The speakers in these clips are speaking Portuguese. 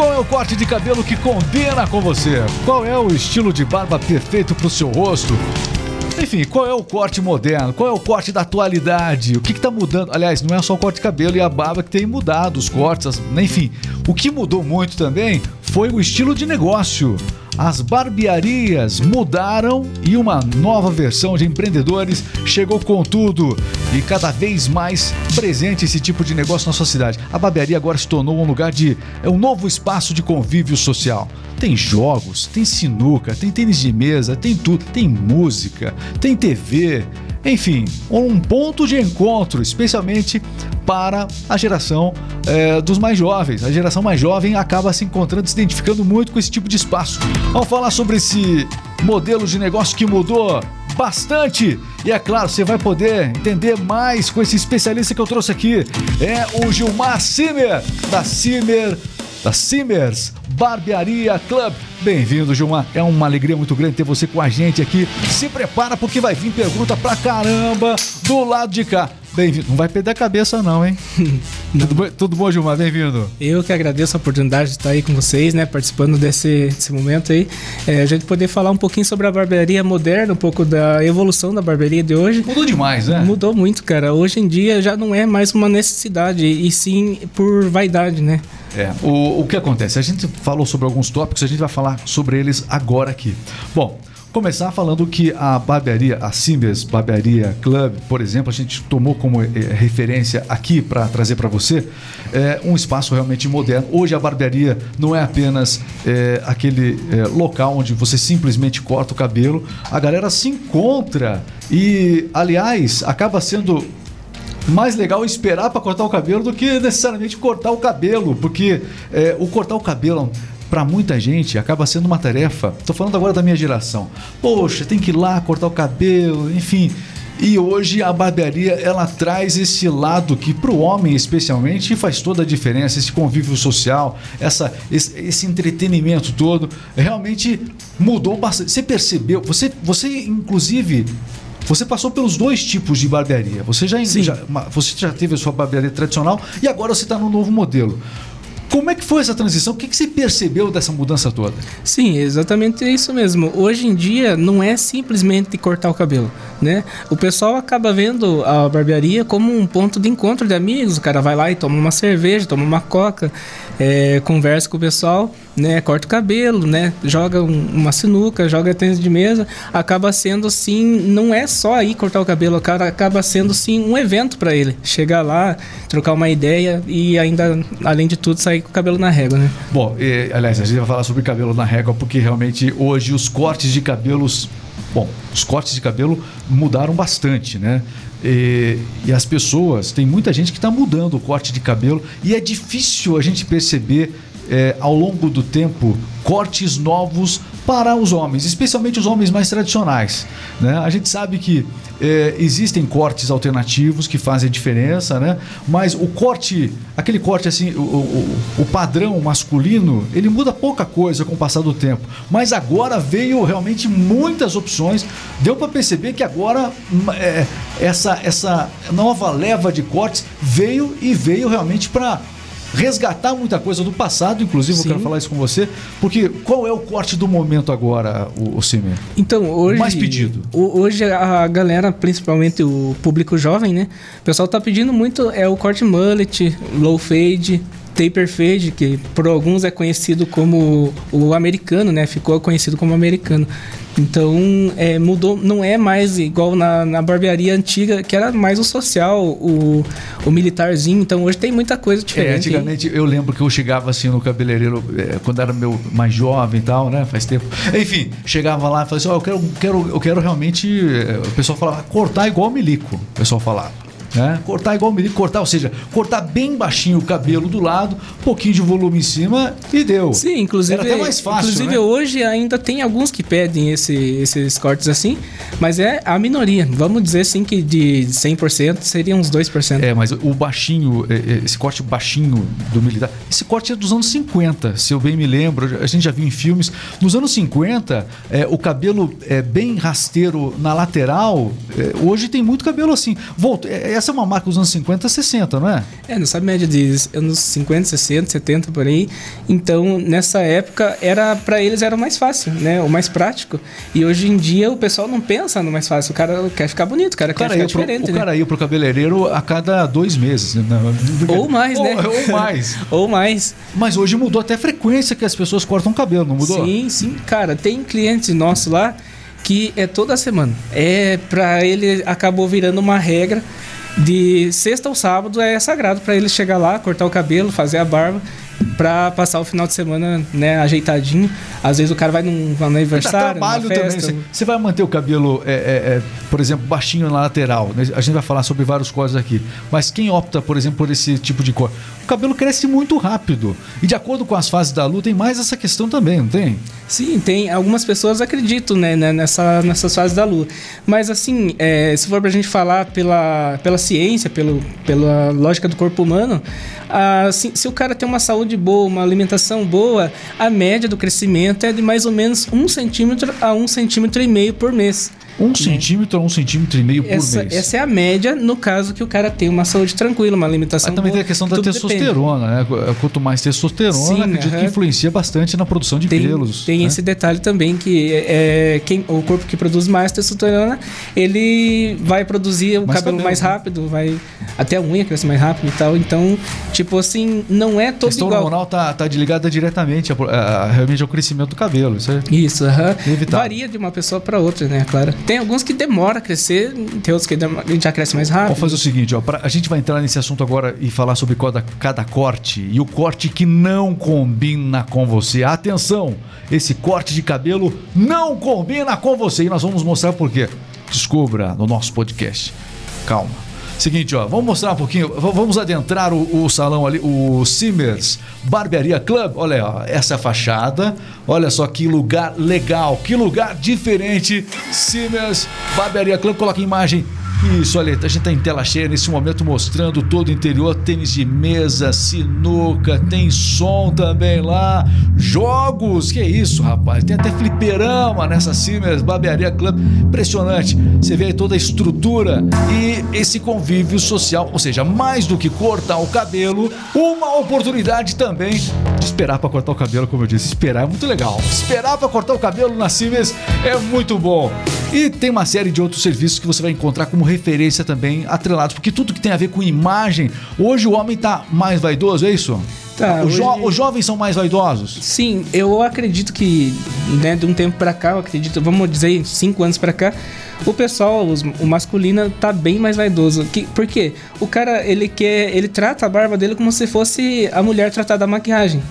Qual é o corte de cabelo que combina com você? Qual é o estilo de barba perfeito para o seu rosto? Enfim, qual é o corte moderno? Qual é o corte da atualidade? O que está mudando? Aliás, não é só o corte de cabelo e a barba que tem mudado, os cortes, as... enfim. O que mudou muito também foi o estilo de negócio. As barbearias mudaram e uma nova versão de empreendedores chegou com tudo e cada vez mais presente esse tipo de negócio na sua cidade. A barbearia agora se tornou um lugar de é um novo espaço de convívio social. Tem jogos, tem sinuca, tem tênis de mesa, tem tudo, tem música, tem TV, enfim, um ponto de encontro, especialmente para a geração é, dos mais jovens. A geração mais jovem acaba se encontrando, se identificando muito com esse tipo de espaço. Vamos falar sobre esse modelo de negócio que mudou bastante. E é claro, você vai poder entender mais com esse especialista que eu trouxe aqui. É o Gilmar Simer, da Simer, da Simers Barbearia Club. Bem-vindo, Gilmar. É uma alegria muito grande ter você com a gente aqui. Se prepara porque vai vir pergunta pra caramba do lado de cá. Bem-vindo. Não vai perder a cabeça, não, hein? tudo, bom, tudo bom, Gilmar? Bem-vindo. Eu que agradeço a oportunidade de estar aí com vocês, né? Participando desse, desse momento aí. É, a gente poder falar um pouquinho sobre a barbearia moderna, um pouco da evolução da barbearia de hoje. Mudou demais, né? Mudou muito, cara. Hoje em dia já não é mais uma necessidade, e sim por vaidade, né? É, o, o que acontece? A gente falou sobre alguns tópicos, a gente vai falar sobre eles agora aqui. Bom, começar falando que a barbearia, a Simbers Barbearia Club, por exemplo, a gente tomou como é, referência aqui para trazer para você é, um espaço realmente moderno. Hoje a barbearia não é apenas é, aquele é, local onde você simplesmente corta o cabelo, a galera se encontra e, aliás, acaba sendo mais legal esperar para cortar o cabelo do que necessariamente cortar o cabelo, porque é, o cortar o cabelo para muita gente acaba sendo uma tarefa. Tô falando agora da minha geração. Poxa, tem que ir lá cortar o cabelo, enfim. E hoje a barbearia ela traz esse lado que para o homem especialmente faz toda a diferença, esse convívio social, essa, esse, esse, entretenimento todo, realmente mudou bastante. Você percebeu? Você, você inclusive você passou pelos dois tipos de barbearia. Você já, já, você já teve a sua barbearia tradicional e agora você está no novo modelo. Como é que foi essa transição? O que, que você percebeu dessa mudança toda? Sim, exatamente isso mesmo. Hoje em dia não é simplesmente cortar o cabelo, né? O pessoal acaba vendo a barbearia como um ponto de encontro de amigos. O cara vai lá e toma uma cerveja, toma uma coca, é, conversa com o pessoal, né? Corta o cabelo, né? Joga uma sinuca, joga tênis de mesa. Acaba sendo assim, não é só aí cortar o cabelo, o cara acaba sendo sim um evento para ele. Chegar lá, trocar uma ideia e ainda, além de tudo, sair com o cabelo na régua, né? Bom, e, aliás, a gente vai falar sobre cabelo na régua porque realmente hoje os cortes de cabelos. Bom, os cortes de cabelo mudaram bastante, né? E, e as pessoas, tem muita gente que está mudando o corte de cabelo e é difícil a gente perceber é, ao longo do tempo cortes novos para os homens, especialmente os homens mais tradicionais. Né? A gente sabe que é, existem cortes alternativos que fazem diferença, né? mas o corte, aquele corte assim, o, o, o, padrão masculino, ele muda pouca coisa com o passar do tempo. Mas agora veio realmente muitas opções. Deu para perceber que agora é, essa, essa nova leva de cortes veio e veio realmente para resgatar muita coisa do passado, inclusive Sim. eu quero falar isso com você, porque qual é o corte do momento agora, o, o Cimer? Então, hoje. Mais pedido. Hoje a galera, principalmente o público jovem, né? O pessoal tá pedindo muito é o corte mullet, low fade, taper fade, que por alguns é conhecido como o americano, né? Ficou conhecido como americano. Então, é, mudou, não é mais igual na, na, barbearia antiga, que era mais o social, o, o militarzinho. Então, hoje tem muita coisa diferente. É, antigamente, hein? eu lembro que eu chegava assim no cabeleireiro, é, quando era meu mais jovem e tal, né? Faz tempo. Enfim, chegava lá e falava assim: oh, eu, quero, quero, eu quero realmente. É, o pessoal falava, cortar igual milico. O pessoal falava. Né? Cortar igual milico, cortar, ou seja, cortar bem baixinho o cabelo do lado, um pouquinho de volume em cima e deu. Sim, inclusive. Era até mais fácil. Inclusive, né? hoje ainda tem alguns que pedem esse, esses cortes assim, mas é a minoria. Vamos dizer assim que de 100% seria uns 2%. É, mas o baixinho, é, é, esse corte baixinho do militar, esse corte é dos anos 50, se eu bem me lembro, a gente já viu em filmes. Nos anos 50, é, o cabelo é bem rasteiro na lateral, é, hoje tem muito cabelo assim. Volta, é, é essa é uma marca dos anos 50, 60, não é? É, nessa média de anos 50, 60, 70 por aí. Então, nessa época, era para eles era o mais fácil, né? O mais prático. E hoje em dia o pessoal não pensa no mais fácil. O cara quer ficar bonito, o cara, o cara quer ficar pro, diferente. O né? cara ia pro cabeleireiro a cada dois meses. Né? Ou mais, ou, né? Ou mais. ou mais. Mas hoje mudou até a frequência que as pessoas cortam o cabelo, não mudou? Sim, sim. Cara, tem cliente nosso lá que é toda semana. É para ele acabou virando uma regra de sexta ou sábado é sagrado para ele chegar lá, cortar o cabelo, fazer a barba para passar o final de semana, né, ajeitadinho. Às vezes o cara vai num, num aniversário, trabalho numa festa. também. Você vai manter o cabelo, é, é, é, por exemplo, baixinho na lateral. Né? A gente vai falar sobre vários cortes aqui. Mas quem opta, por exemplo, por esse tipo de cor? O cabelo cresce muito rápido. E de acordo com as fases da lua, tem mais essa questão também, não tem? Sim, tem. Algumas pessoas acreditam né, né nessa, nessas fases da lua. Mas assim, é, se for pra gente falar pela, pela ciência, pelo, pela lógica do corpo humano, assim, se o cara tem uma saúde boa, uma alimentação boa, a média do crescimento é de mais ou menos um centímetro a um centímetro e meio por mês. Um né? centímetro a um centímetro e meio por essa, mês. Essa é a média no caso que o cara tem uma saúde tranquila, uma alimentação Mas também boa, tem a questão da testosterona, depende. né? Quanto mais testosterona, Sim, acredito uh -huh. que influencia bastante na produção de tem, pelos. Tem né? esse detalhe também que é, quem, o corpo que produz mais testosterona, ele vai produzir o mais cabelo cabelo, mais rápido, vai até a unha cresce mais rápido e tal. Então, tipo assim, não é todo a questão igual. hormonal tá, tá ligada diretamente a, a, a, realmente ao crescimento do cabelo. Isso, é isso uh -huh. varia de uma pessoa para outra, né? Claro. Tem alguns que demoram a crescer, tem outros que já cresce mais rápido. Vamos fazer o seguinte, ó, pra, a gente vai entrar nesse assunto agora e falar sobre cada, cada corte e o corte que não combina com você. Atenção, esse corte de cabelo não combina com você e nós vamos mostrar por quê. Descubra no nosso podcast. Calma. Seguinte, ó, vamos mostrar um pouquinho, vamos adentrar o, o salão ali, o Simmers Barbearia Club. Olha, ó, essa fachada. Olha só que lugar legal, que lugar diferente. Simmers Barbearia Club. Coloca a imagem isso, olha, a gente tá em tela cheia nesse momento mostrando todo o interior, tênis de mesa, sinuca, tem som também lá, jogos, que isso, rapaz, tem até fliperama nessa Simmers Barbearia Club, impressionante. Você vê aí toda a estrutura e esse convívio social, ou seja, mais do que cortar o cabelo, uma oportunidade também de esperar para cortar o cabelo, como eu disse, esperar é muito legal. Esperar para cortar o cabelo na Simmers é muito bom. E tem uma série de outros serviços que você vai encontrar como referência também atrelados, porque tudo que tem a ver com imagem, hoje o homem tá mais vaidoso, é isso? Tá, jo hoje... os jovens são mais vaidosos? Sim, eu acredito que, né, de um tempo para cá, eu acredito, vamos dizer, cinco anos para cá, o pessoal, os, o masculino, tá bem mais vaidoso. Que, por quê? O cara, ele quer, ele trata a barba dele como se fosse a mulher tratar da maquiagem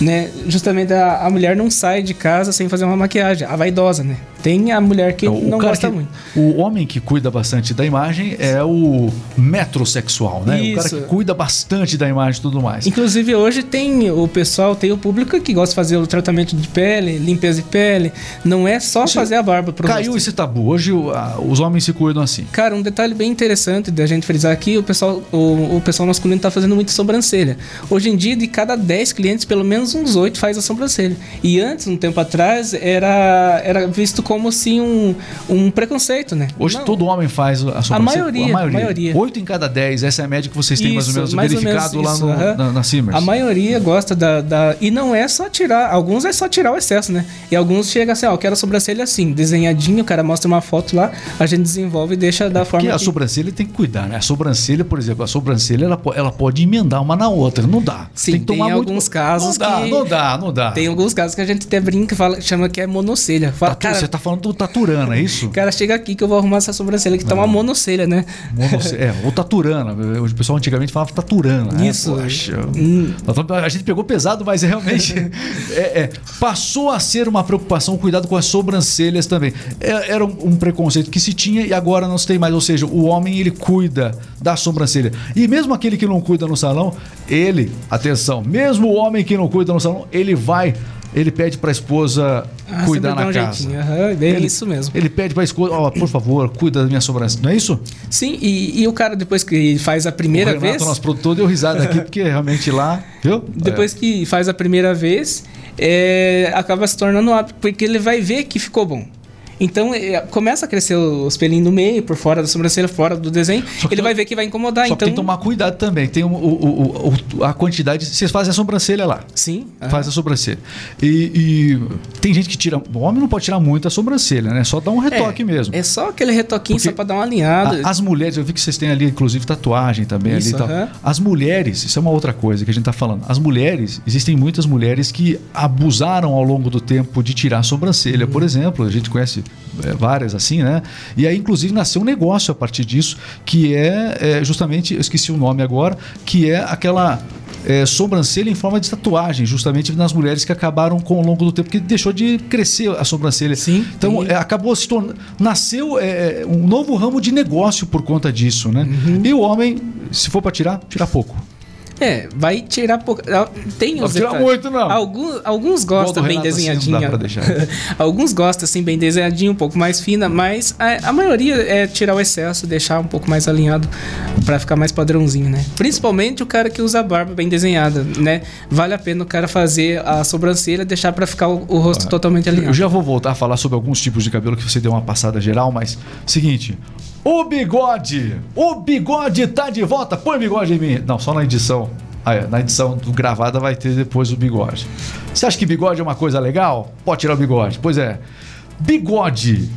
né? Justamente a, a mulher não sai de casa sem fazer uma maquiagem, a vaidosa, né? Tem a mulher que não gosta que, muito. O homem que cuida bastante da imagem é o metrosexual, né? Isso. O cara que cuida bastante da imagem e tudo mais. Inclusive hoje tem o pessoal, tem o público que gosta de fazer o tratamento de pele, limpeza de pele. Não é só fazer a barba Caiu rosto. esse tabu. Hoje o, a, os homens se cuidam assim. Cara, um detalhe bem interessante da gente frisar aqui, o pessoal, o, o pessoal masculino tá fazendo muito sobrancelha. Hoje em dia, de cada 10 clientes, pelo menos uns 8 faz a sobrancelha. E antes, um tempo atrás, era, era visto como assim um, um preconceito, né? Hoje Não. todo homem faz a sobrancelha. A maioria, a maioria. a maioria. 8 em cada 10, essa é a média que vocês têm mais ou Isso, menos mais ou verificado menos lá isso, no, na, na Simmers. A maioria gosta da, da. E não é só tirar. Alguns é só tirar o excesso, né? E alguns chegam assim, ó, eu quero a sobrancelha assim, desenhadinho, o cara mostra uma foto lá, a gente desenvolve e deixa da forma. Porque a que- sobrancelha tem que cuidar, né? A sobrancelha, por exemplo, a sobrancelha ela, ela pode emendar uma na outra. Não dá. Sim, tem que tem tomar muito- alguns casos não dá, Não dá, não dá. Tem alguns casos que a gente até brinca, fala, chama que é monocelha. Fala, Tatu- cara, Você tá falando do taturana, é isso? cara, chega aqui que eu vou arrumar essa sobrancelha que tá uma monocelha, né? Monoce- É, ou taturana. O pessoal antigamente falava taturana. né? Isso. Poxa. Hum. Estamos- A gente pegou pesado, mas é realmente é, é, passou a ser uma preocupação, o cuidado com as sobrancelhas também. É- Era um, um preconceito que se tinha e agora não se tem mais. Ou seja, o homem ele cuida da sobrancelha. E mesmo aquele que não cuida no salão, ele, atenção, mesmo o homem que não cuida no salão, ele vai, ele pede para a esposa Ah, cuidar na um casa. Aham, bem Ele- isso mesmo. Ele pede para a esposa, ó, por favor, cuida da minha sobrancelha. Não é isso? Sim, e, e o cara depois que faz a primeira o Renato, vez. nosso produtor, deu risada aqui, porque realmente lá, viu? Depois que faz a primeira vez, é, acaba se tornando hábito, porque ele vai ver que ficou bom. Então é, começa a crescer os pelinhos no meio, por fora da sobrancelha, fora do desenho. Só que Ele vai ver que vai incomodar. Só que então tem que tomar cuidado também. Tem o- o- o- a quantidade. Vocês fazem a sobrancelha lá. Sim. aham. Faz a sobrancelha. E, e tem gente que tira. O homem não pode tirar muito a sobrancelha, né? Só dá um retoque mesmo. É só aquele retoquinho Porque só pra dar uma alinhada. A- As mulheres, eu vi que vocês têm ali, inclusive, tatuagem também Isso, ali tal. aham. As mulheres, isso é uma outra coisa que a gente tá falando. As mulheres, existem muitas mulheres que abusaram ao longo do tempo de tirar a sobrancelha, Uhum. por exemplo. A gente conhece é, várias assim, né? E aí, inclusive, nasceu um negócio a partir disso, que é, é, justamente, eu esqueci o nome agora, que é aquela. é, sobrancelha em forma de tatuagem, justamente nas mulheres que acabaram com ao longo do tempo, que deixou de crescer a sobrancelha. Sim, Então, é, acabou se tornando. Nasceu é, um novo ramo de negócio por conta disso, né? Uhum. E o homem, se for para tirar, tira pouco. É, vai tirar pouco. ah, Tem Não os tira detalhes. muito, não. Alguns, alguns gostam bem Renato, assim, pra deixar. alguns gostam assim, bem desenhadinho, um pouco mais fina, mas a, a maioria é tirar o excesso, deixar um pouco mais alinhado pra ficar mais padrãozinho, né? Principalmente o cara que usa a barba bem desenhada, né? Vale a pena o cara fazer a sobrancelha, deixar pra ficar o, o rosto totalmente Eu alinhado. já vou voltar a falar sobre alguns tipos de cabelo que você deu uma passada geral, mas seguinte. O bigode! O bigode tá de volta! Põe o bigode em mim! Não, só na edição. Ah, é, na edição do gravada vai ter depois o bigode. Você acha que bigode é uma coisa legal? Pode tirar o bigode. Pois é. Bigode.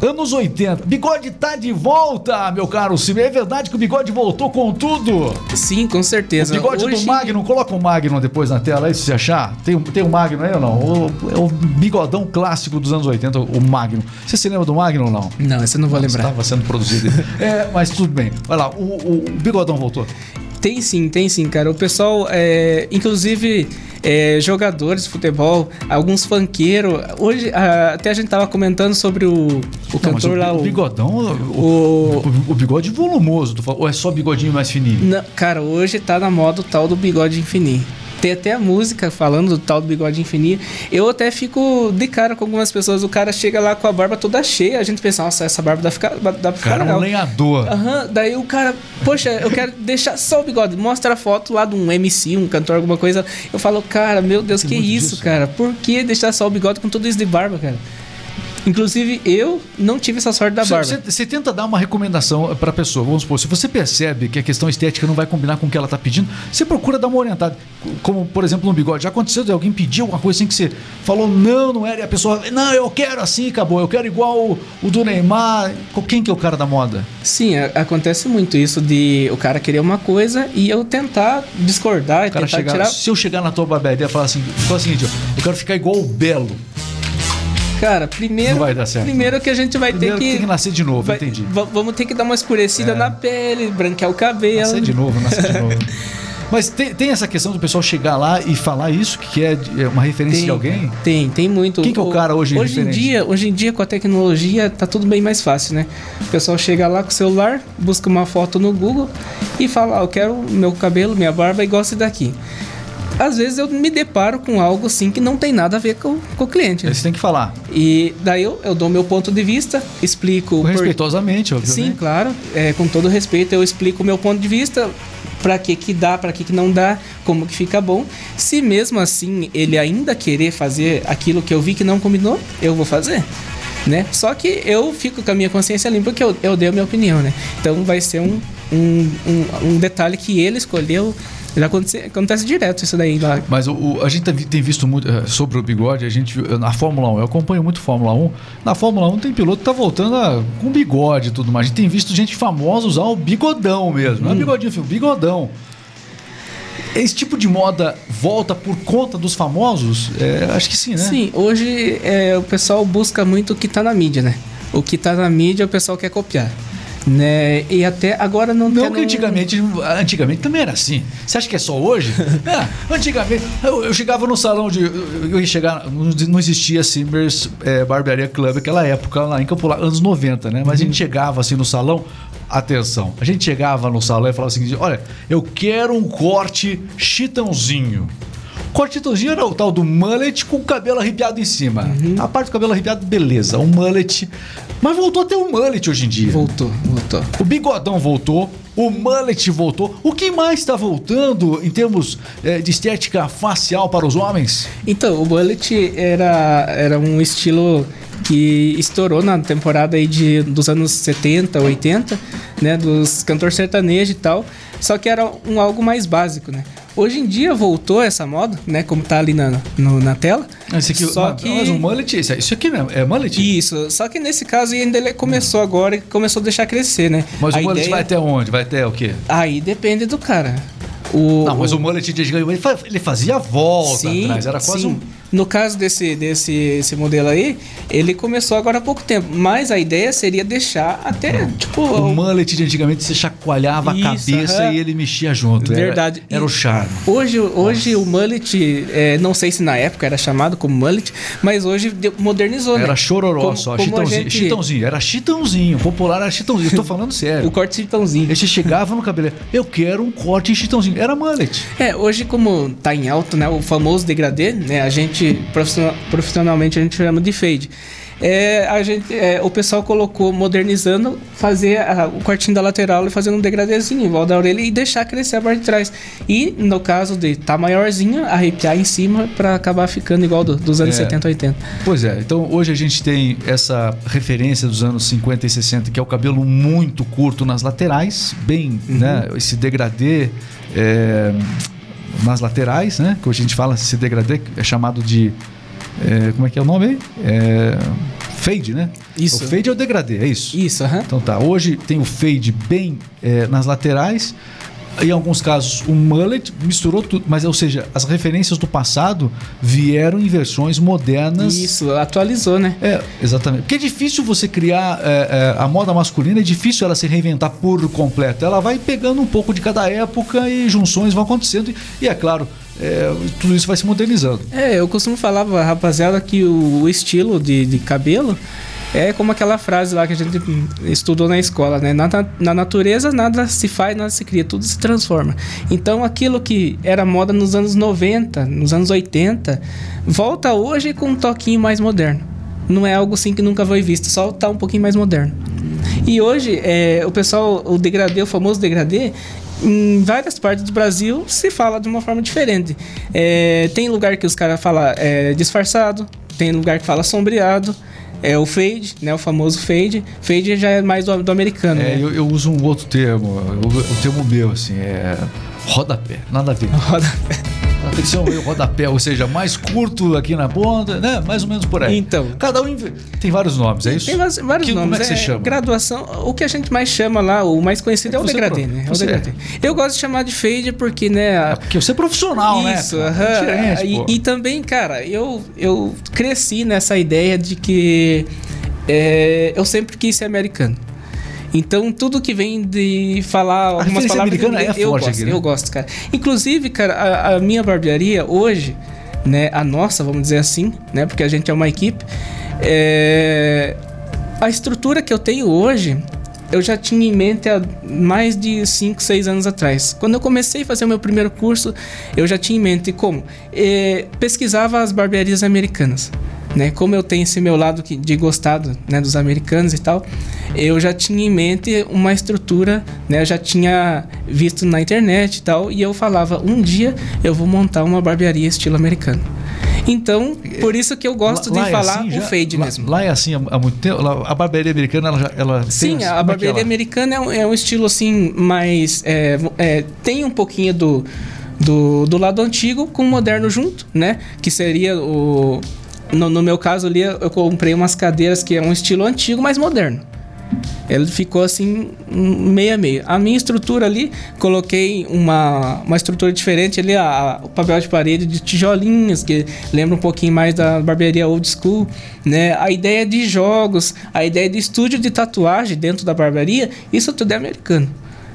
Anos 80. Bigode tá de volta, meu caro Cime. É verdade que o bigode voltou com tudo. Sim, com O certeza. bigode Hoje- do Magnum, coloca o Magnum depois na tela aí, se você achar. Tem, o- tem o Magnum aí ou não? O, é o bigodão clássico dos anos 80, o Magnum. Você se lembra do Magnum ou não? Não, esse eu não vou lembrar. Estava sendo produzido. é, mas tudo bem. Olha lá, o, o- o bigodão voltou. Tem sim, tem sim, cara. O pessoal, é, inclusive é, jogadores de futebol, alguns funkeiros. Hoje, ah, até a gente tava comentando sobre o, o Não, cantor o, lá. o bigodão, o, o- o- o bigode volumoso, ou é só bigodinho mais fininho? Não, cara, hoje tá na moda o tal do bigode infinito. Tem até a música falando do tal do bigode infinito. Eu até fico de cara com algumas pessoas. O cara chega lá com a barba toda cheia. A gente pensa, nossa, essa barba dá, pra ficar, dá pra O ficar cara é um legal. lenhador. Aham, daí o cara, poxa, eu quero deixar só o bigode. Mostra a foto lá de um MC, um cantor, alguma coisa. Eu falo, cara, meu Deus, Tem que isso, disso. cara? Por que deixar só o bigode com tudo isso de barba, cara? Inclusive, eu não tive essa sorte da barba. Você, você tenta dar uma recomendação para a pessoa. Vamos supor, se você percebe que a questão estética não vai combinar com o que ela está pedindo, você procura dar uma orientada. Como, por exemplo, no bigode. Já aconteceu de alguém pedir alguma coisa assim que você falou, não, não era. E a pessoa, não, eu quero assim, acabou. Eu quero igual o, o do Neymar. Quem que é o cara da moda? Sim, acontece muito isso de o cara querer uma coisa e eu tentar discordar e O cara tentar chegar, tirar. se eu chegar na tua barbearia e falar assim, fala ó, eu quero ficar igual o Belo. Cara, primeiro. Não vai dar certo. Primeiro que a gente vai Primeiro ter que. tem que nascer de novo, vai- entendi. va- vamos ter que dar uma escurecida É. na pele, branquear o cabelo. Nascer de novo, nascer de novo. Mas tem, tem essa questão do pessoal chegar lá e falar isso, que é é uma referência de alguém? Tem, tem muito. Quem que é o cara hoje Hoje em dia, hoje em dia com a tecnologia tá tudo bem mais fácil, né? O pessoal chega lá com o celular, busca uma foto no Google e fala, ah, eu quero meu cabelo, minha barba igual esse daqui. Às vezes eu me deparo com algo assim que não tem nada a ver com, com o cliente. né? Você tem que falar. E daí eu, eu dou meu ponto de vista, explico por- Respeitosamente, obviamente. Sim, claro. É, com todo respeito, eu explico o meu ponto de vista, para que que dá, para que que não dá, como que fica bom. Se mesmo assim ele ainda querer fazer aquilo que eu vi que não combinou, eu vou fazer. Né? Só que eu fico com a minha consciência limpa porque eu, eu dei a minha opinião, né? Então vai ser um, um, um, um detalhe que ele escolheu. Acontece, acontece direto isso daí lá. Mas o, o- a gente tem vi- tem visto muito eh, sobre o bigode, a gente viu- na Fórmula 1, eu acompanho muito Fórmula 1. Na Fórmula 1 tem piloto que tá voltando a- com bigode e tudo mais. A gente tem visto gente famosa usar o bigodão mesmo. Não é bigodinho, filho, bigodão. Esse tipo de moda volta por conta dos famosos? É, acho que sim, né? Sim, hoje é, o pessoal busca muito o que tá na mídia, né? O que tá na mídia o pessoal quer copiar. Né? E até agora não Não tem que antigamente, antigamente também era assim. Você acha que é só hoje? É, antigamente, eu, eu chegava no salão de. Eu ia chegar. Não existia Simbers é, Barbearia Club naquela época, lá em Campo Largo, anos 90, né? Mas a gente chegava assim no salão. Atenção, a gente chegava no salão e falava o seguinte: olha, eu quero um corte chitãozinho. Corte chitãozinho era o tal do mullet com o cabelo arrepiado em cima. A parte do cabelo arrepiado, beleza, um mullet. Mas voltou a ter um mullet hoje em dia. Voltou, voltou. O bigodão voltou, o mullet voltou. O que mais está voltando em termos eh, de estética facial para os homens? Então, o bullet era, era um estilo que estourou na temporada aí de, dos anos 70, 80, né? Dos cantores sertanejos e tal. Só que era um algo mais básico, né? Hoje em dia voltou essa moda, né? Como tá ali na, no, na tela. Esse aqui, só que... mas um mullet, isso isso aqui mesmo, é mullet? Isso, só que nesse caso ainda ele começou agora e começou a deixar crescer, né? Mas a o mullet ideia- vai até onde? Vai até o quê? Aí depende do cara. O, Não, mas o- o mullet de ele fa- ele fazia a volta atrás, era quase sim. um... No caso desse, desse esse modelo aí, ele começou agora há pouco tempo. Mas a ideia seria deixar até, tipo... O mullet de antigamente você chacoalhava Isso, a cabeça aham. e ele mexia junto. Era- Verdade. Era, E- o charme. Hoje, hoje o mullet, é, não sei se na época era chamado como mullet, mas hoje modernizou, né? Era chororó Como- só, como chitãozinho, gente- chitãozinho. Era chitãozinho. Popular era chitãozinho. Estou falando sério. O corte chitãozinho. Aí você chegava no cabelo, eu quero um corte em chitãozinho. Era mullet. É, hoje como tá em alto, né, o famoso degradê, né, a gente profissional- profissionalmente a gente chama de fade. É, a gente, é, o pessoal colocou modernizando, fazer a- o cortinho da lateral e fazendo um degradêzinho em volta da orelha e deixar crescer a parte de trás. E no caso de tá maiorzinho, arrepiar em cima para acabar ficando igual do- dos anos É. 70, 80. Pois é, então hoje a gente tem essa referência dos anos 50 e 60, que é o cabelo muito curto nas laterais, bem, né? Esse degradê é, nas laterais, né? Que hoje a gente fala esse degradê, é chamado de. é, como é que é o nome aí? É, fade, né? Isso. O fade é o degradê, é isso. Isso, aham. Então tá, hoje tem o fade bem é, nas laterais. Em alguns casos, o mullet misturou tudo, mas ou seja, as referências do passado vieram em versões modernas. Isso, atualizou, né? É, exatamente. Porque é difícil você criar é, é, a moda masculina, é difícil ela se reinventar por completo. Ela vai pegando um pouco de cada época e junções vão acontecendo. E, e é claro, é, tudo isso vai se modernizando. É, eu costumo falar rapaziada que o, o estilo de, de cabelo é como aquela frase lá que a gente estudou na escola, né? Na, na natureza nada se faz, nada se cria, tudo se transforma. Então aquilo que era moda nos anos 90, nos anos 80, volta hoje com um toquinho mais moderno. Não é algo assim que nunca foi visto, só tá um pouquinho mais moderno. E hoje, é, o pessoal, o degradê, o famoso degradê, em várias partes do Brasil se fala de uma forma diferente. É, tem lugar que os caras falam é, disfarçado, tem lugar que fala sombreado. É o fade, né? O famoso fade. Fade já é mais do, do americano. É, né? eu, eu uso um outro termo, o, termo meu, assim, é rodapé, nada a ver. Roda- Tem que ser um meio rodapé, ou seja, mais curto aqui na ponta, né? Mais ou menos por aí. Então. Cada um tem vários nomes, é isso? Tem vários, vários Que- nomes. Como é que você chama? Graduação. O que a gente mais chama lá, o mais conhecido é o Você degradê, né? É o você- degradê. Eu gosto de chamar de fade porque, né? É a- porque você é profissional, Isso, né? aham. É diferente, e, e também, cara, eu, eu cresci nessa ideia de que é, eu sempre quis ser americano. Então, tudo que vem de falar algumas palavras americana é inglês, eu forte gosto, aqui, né? eu gosto, cara. Inclusive, cara, a, a minha barbearia hoje, né, a nossa, vamos dizer assim, né, porque a gente é uma equipe, é, a estrutura que eu tenho hoje, eu já tinha em mente há mais de 5, 6 anos atrás. Quando eu comecei a fazer o meu primeiro curso, eu já tinha em mente como É, pesquisava as barbearias americanas. Né? Como eu tenho esse meu lado que- de gostado né, dos americanos e tal, eu já tinha em mente uma estrutura, né? Eu já tinha visto na internet e tal, e eu falava, um dia eu vou montar uma barbearia estilo americano. Então, por isso que eu gosto Lá- lá de é falar assim o já? fade Lá- mesmo. Lá é assim há, muito tempo. Lá- a barbearia americana, ela, ela tem Sim, esse- a como é é barbearia lá? americana é um, é um estilo assim mais. é, é, tem um pouquinho do, do, do lado antigo com o moderno junto, né? Que seria o. No, no meu caso ali, eu comprei umas cadeiras que é um estilo antigo, mas moderno. Ele ficou assim, um meio a meio. A minha estrutura ali, coloquei uma, uma estrutura diferente ali, a, a- o papel de parede de tijolinhos, que lembra um pouquinho mais da barbearia old school, né? A ideia de jogos, a ideia de estúdio de tatuagem dentro da barbearia, isso tudo é americano.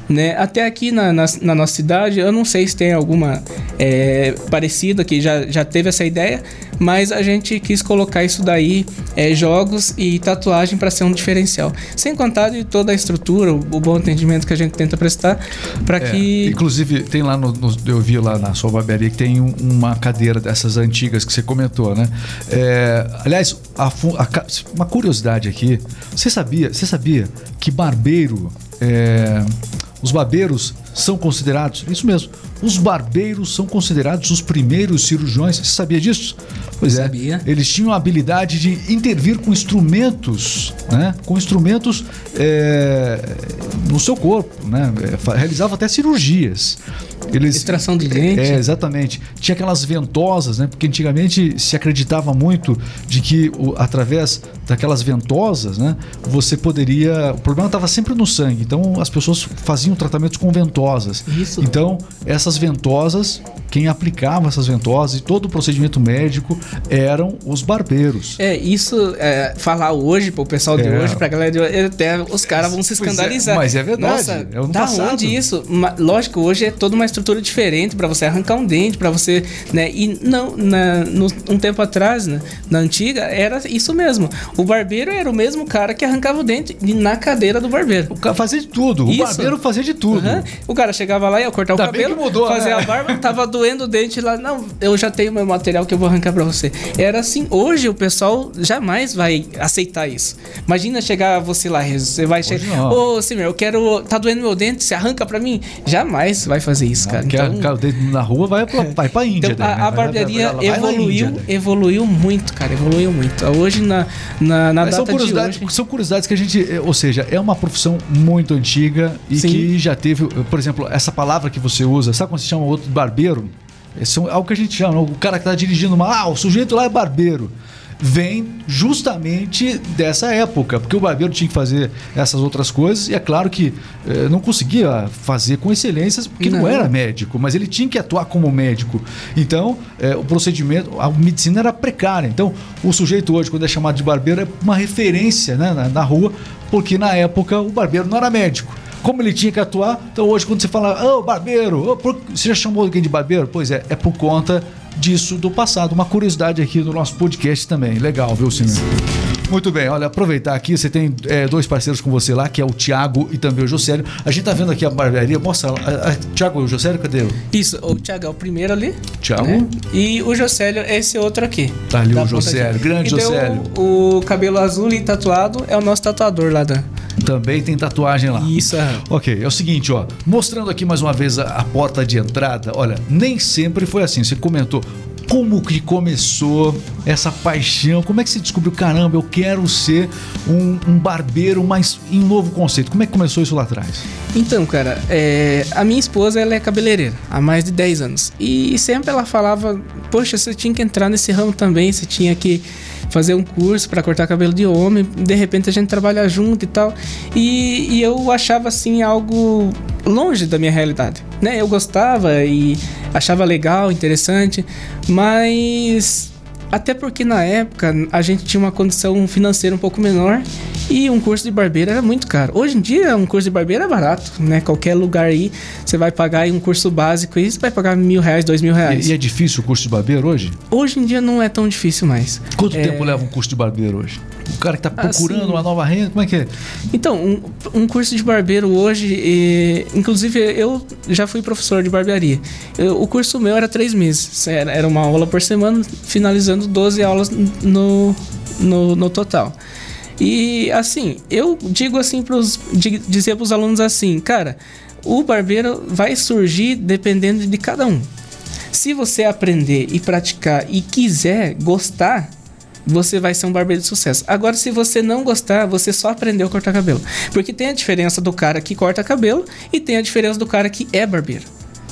Né? Até aqui na, na, na nossa cidade, eu não sei se tem alguma é, parecida que já, já teve essa ideia, mas a gente quis colocar isso daí, é, jogos e tatuagem para ser um diferencial. Sem contar de toda a estrutura, o, o bom atendimento que a gente tenta prestar para É, que. Inclusive, tem lá no, no- Eu vi lá na sua barbearia que tem um- uma cadeira dessas antigas que você comentou, né? É, aliás, a a uma curiosidade aqui. Você sabia, você sabia que barbeiro. é, os barbeiros são considerados, isso mesmo, os barbeiros são considerados os primeiros cirurgiões. Você sabia disso? Pois é. Sabia. Eles tinham a habilidade de intervir com instrumentos, né? Com instrumentos é, no seu corpo, né? É, realizava até cirurgias. Eles, Extração de dente. É, exatamente. Tinha aquelas ventosas, né? Porque antigamente se acreditava muito de que o, através daquelas ventosas, né? Você poderia. O problema estava sempre no sangue. Então as pessoas faziam tratamentos com ventosas. Isso. Então, essas ventosas, quem aplicava essas ventosas e todo o procedimento médico eram os barbeiros. É, isso, é, falar hoje pro pessoal de É. hoje, pra galera de hoje, até os caras vão se é, escandalizar. mas é verdade, Nossa, é no da passado. onde isso? Lógico, hoje é toda uma estrutura diferente pra você arrancar um dente, pra você, né? E não, na, no- um tempo atrás, né, na antiga, era isso mesmo. O barbeiro era o mesmo cara que arrancava o dente na cadeira do barbeiro. O cara fazia de tudo. Isso. O barbeiro fazia de tudo. Aham. O cara chegava lá e ia cortar o cabelo, mudou, fazer né? a barba, tava doendo o dente lá. Não, eu já tenho meu material que eu vou arrancar pra você. Era assim, hoje o pessoal jamais vai aceitar isso. Imagina chegar você lá, você vai chegar. Ô, Simir, eu quero. Tá doendo meu dente, você arranca pra mim? Jamais vai fazer isso, cara. Quer Então, arrancar o na rua, vai pra, vai pra Índia. então, daí, né? a, a Vai- barbearia evoluiu, Índia, daí. evoluiu muito, cara. Evoluiu muito. Hoje, na, na, na são curiosidades, hoje. são curiosidades que a gente. eh, Ou seja, é uma profissão muito antiga e Sim. que já teve. Por exemplo, essa palavra que você usa, sabe quando se chama outro barbeiro? Esse é algo que a gente chama. O cara que tá dirigindo uma. Ah, o sujeito lá é barbeiro. Vem justamente dessa época, porque o barbeiro tinha que fazer essas outras coisas, e é claro que eh, não conseguia fazer com excelências, porque não, Não. era médico, mas ele tinha que atuar como médico. Então, eh, o procedimento, a medicina era precária. Então, o sujeito hoje, quando é chamado de barbeiro, é uma referência né, na, na rua, porque na época o barbeiro não era médico. Como ele tinha que atuar, então hoje quando você fala, ô barbeiro, ô, por- você já chamou alguém de barbeiro? Pois é, é por conta disso do passado. Uma curiosidade aqui do nosso podcast também. Legal, viu, Simão? Muito bem, olha, aproveitar aqui, você tem é, dois parceiros com você lá, que é o Thiago e também o Josélio. A gente tá vendo aqui a barbearia, mostra lá. Thiago e o Josélio, cadê Isso, o Thiago é o primeiro ali. Thiago? né? E o Josélio é esse outro aqui. Tá ali o Josélio, grande E daí Josélio. O, o cabelo azul e tatuado é o nosso tatuador lá da. Também tem tatuagem lá. Isso, aham. Ok, é o seguinte, ó. Mostrando aqui mais uma vez a, a porta de entrada. Olha, nem sempre foi assim. Você comentou como que começou essa paixão. Como é que você descobriu, caramba, eu quero ser um, um barbeiro, mas em um novo conceito. Como é que começou isso lá atrás? Então, cara, é, a minha esposa ela é cabeleireira há mais de 10 anos. E sempre ela falava: Poxa, você tinha que entrar nesse ramo também, você tinha que fazer um curso para cortar cabelo de homem. De repente a gente trabalha junto e tal. E, e eu achava assim algo longe da minha realidade. Né? Eu gostava e achava legal, interessante, mas até porque na época a gente tinha uma condição financeira um pouco menor e um curso de barbeiro era muito caro. Hoje em dia um curso de barbeiro é barato, né? Qualquer lugar aí você vai pagar aí um curso básico aí, você vai pagar mil reais, dois mil reais. E, e é difícil o curso de barbeiro hoje? Hoje em dia não é tão difícil mais. Quanto É, tempo leva um curso de barbeiro hoje? O cara que tá procurando Assim- uma nova renda, como é que é? Então, um, um curso de barbeiro hoje, eh, inclusive eu já fui professor de barbearia. Eu- o curso meu era três meses, era, era uma aula por semana, finalizando 12 aulas no, no, no total. E assim, eu digo assim pros, di- dizer para os alunos assim, cara, o barbeiro vai surgir dependendo de cada um. Se você aprender e praticar e quiser gostar, você vai ser um barbeiro de sucesso. Agora, se você não gostar, você só aprendeu a cortar cabelo. Porque tem a diferença do cara que corta cabelo e tem a diferença do cara que é barbeiro,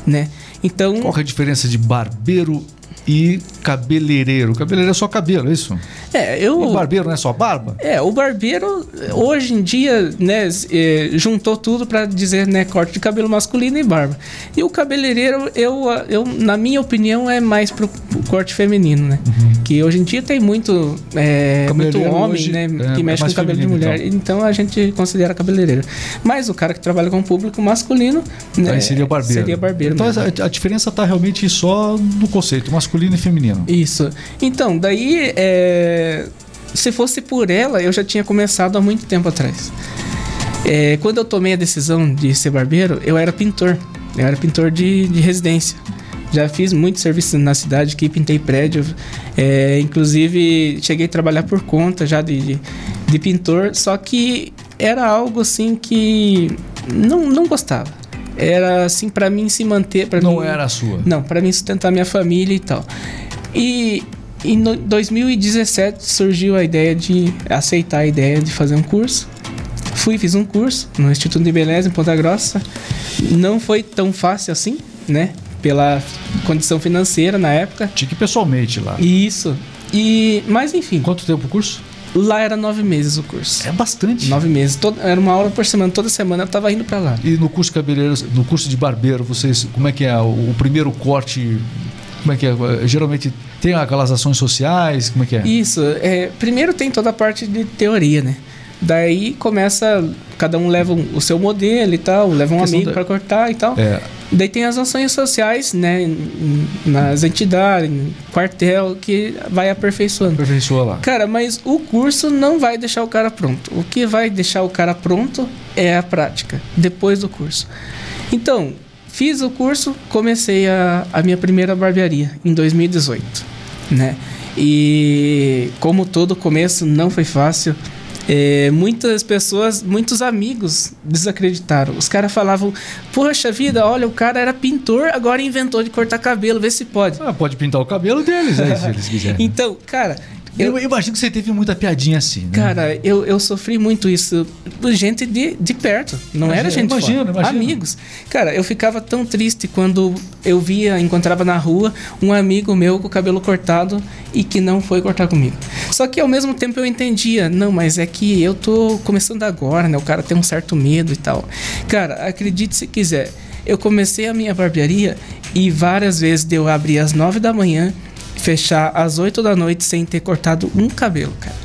né? Então, Qual é a diferença de barbeiro e cabeleireiro? Cabeleireiro é só cabelo, é isso? é, eu E barbeiro não é só barba? É, o barbeiro hoje em dia, né, eh, juntou tudo pra dizer, né, corte de cabelo masculino e barba. E o cabeleireiro, eu, eu na minha opinião, é mais pro, pro corte feminino, né? Que hoje em dia tem muito, é, muito homem, hoje né, é que mexe com mais cabelo de mulher. Então. a gente considera cabeleireiro. Mas o cara que trabalha com o público masculino, né, Aí seria barbeiro. Seria barbeiro. Então mesmo. a, a diferença está realmente só no conceito, masculino e feminino. Isso. Então, daí, é, se fosse por ela, eu já tinha começado há muito tempo atrás. É, quando eu tomei a decisão de ser barbeiro, eu era pintor. Eu era pintor de, de residência. Já fiz muito serviço na cidade aqui, pintei prédio. É, inclusive, cheguei a trabalhar por conta já de, de, de pintor. Só que era algo assim que não, não gostava. Era assim para mim se manter, para Não mim era a sua. Não, para mim sustentar minha família e tal. E em no- 2017 surgiu a ideia de aceitar a ideia de fazer um curso. Fui, fiz um curso no Instituto de Beleza em Ponta Grossa. Não foi tão fácil assim, né? Pela condição financeira na época. Tinha que ir pessoalmente lá. Isso. E, mas enfim, Quanto tempo o curso? Lá era nove meses o curso. É bastante. Nove meses. Era uma aula por semana. Toda semana eu tava indo para lá. E no curso cabeleireiro, no curso de barbeiro, vocês, como é que é o, o primeiro corte? Como é que é? Geralmente tem aquelas ações sociais, como é que é? Isso. É, primeiro tem toda a parte de teoria, né? Daí começa, cada um leva o seu modelo e tal, leva um amigo da- para cortar e tal. É, Daí tem as ações sociais, né, nas entidades, quartel, que vai aperfeiçoando. aperfeiçoa lá. Cara, mas o curso não vai deixar o cara pronto. O que vai deixar o cara pronto é a prática, depois do curso. Então, fiz o curso, comecei a, a minha primeira barbearia em 2018, né? E como todo começo não foi fácil, é, muitas pessoas, muitos amigos desacreditaram. Os caras falavam: Poxa vida, olha, o cara era pintor, agora inventou de cortar cabelo, vê se pode. Ah, pode pintar o cabelo deles, né, se eles quiserem. Então, cara, Eu, imagino que você teve muita piadinha assim, né? Cara, eu, eu sofri muito isso. Gente de, de perto, não Imagina, era gente de imagino, fora. imagino. Amigos. Cara, eu ficava tão triste quando eu via, encontrava na rua um amigo meu com o cabelo cortado e que não foi cortar comigo. Só que ao mesmo tempo eu entendia, não, mas é que eu tô começando agora, né? O cara tem um certo medo e tal. Cara, acredite se quiser. Eu comecei a minha barbearia e várias vezes eu abrir às nove da manhã, fechar às oito da noite sem ter cortado um cabelo, cara.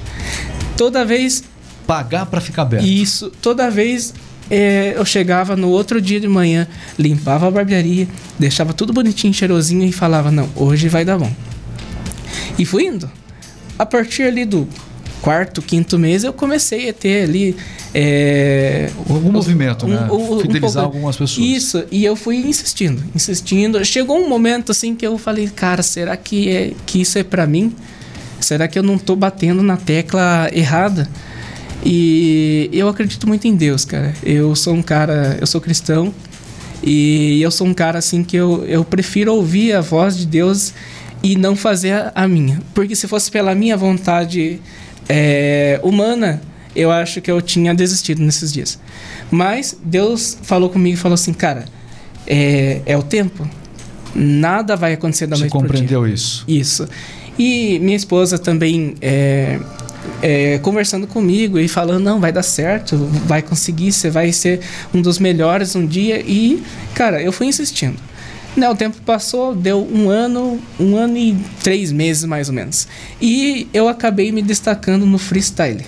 Toda vez Pagar pra ficar aberto. isso, toda vez é, eu chegava no outro dia de manhã, limpava a barbearia, deixava tudo bonitinho, cheirosinho e falava: Não, hoje vai dar bom. E fui indo. A partir ali do quarto, quinto mês, eu comecei a ter ali. é, Algum movimento, né? um Fidelizar pouco- algumas pessoas. Isso, e eu fui insistindo, insistindo. Chegou um momento assim que eu falei, cara, será que, é, que isso é pra mim? Será que eu não tô batendo na tecla errada? E eu acredito muito em Deus, cara. Eu sou um cara, eu sou cristão e eu sou um cara assim que eu, eu prefiro ouvir a voz de Deus e não fazer a, a minha. Porque se fosse pela minha vontade é, humana, eu acho que eu tinha desistido nesses dias. Mas Deus falou comigo e falou assim, cara, é, é o tempo. Nada vai acontecer da Você noite pro dia. compreendeu isso. Isso. E minha esposa também é, é, conversando comigo e falando, não, vai dar certo, vai conseguir, você vai ser um dos melhores um dia. E, cara, eu fui insistindo. Né, o tempo passou, deu um ano, um ano e três meses mais ou menos. E eu acabei me destacando no freestyle.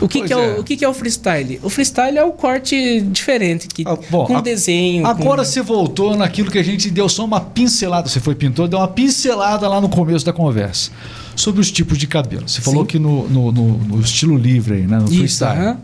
O que, que é, é. o, o que, que é o freestyle? O freestyle é o corte diferente, que, Ah, bom, com a- desenho. Agora com... você voltou naquilo que a gente deu só uma pincelada. Você foi pintor, deu uma pincelada lá no começo da conversa. Sobre os tipos de cabelo. Você falou Sim. que no, no, no- no estilo livre aí, né? No Isso, freestyle. aham.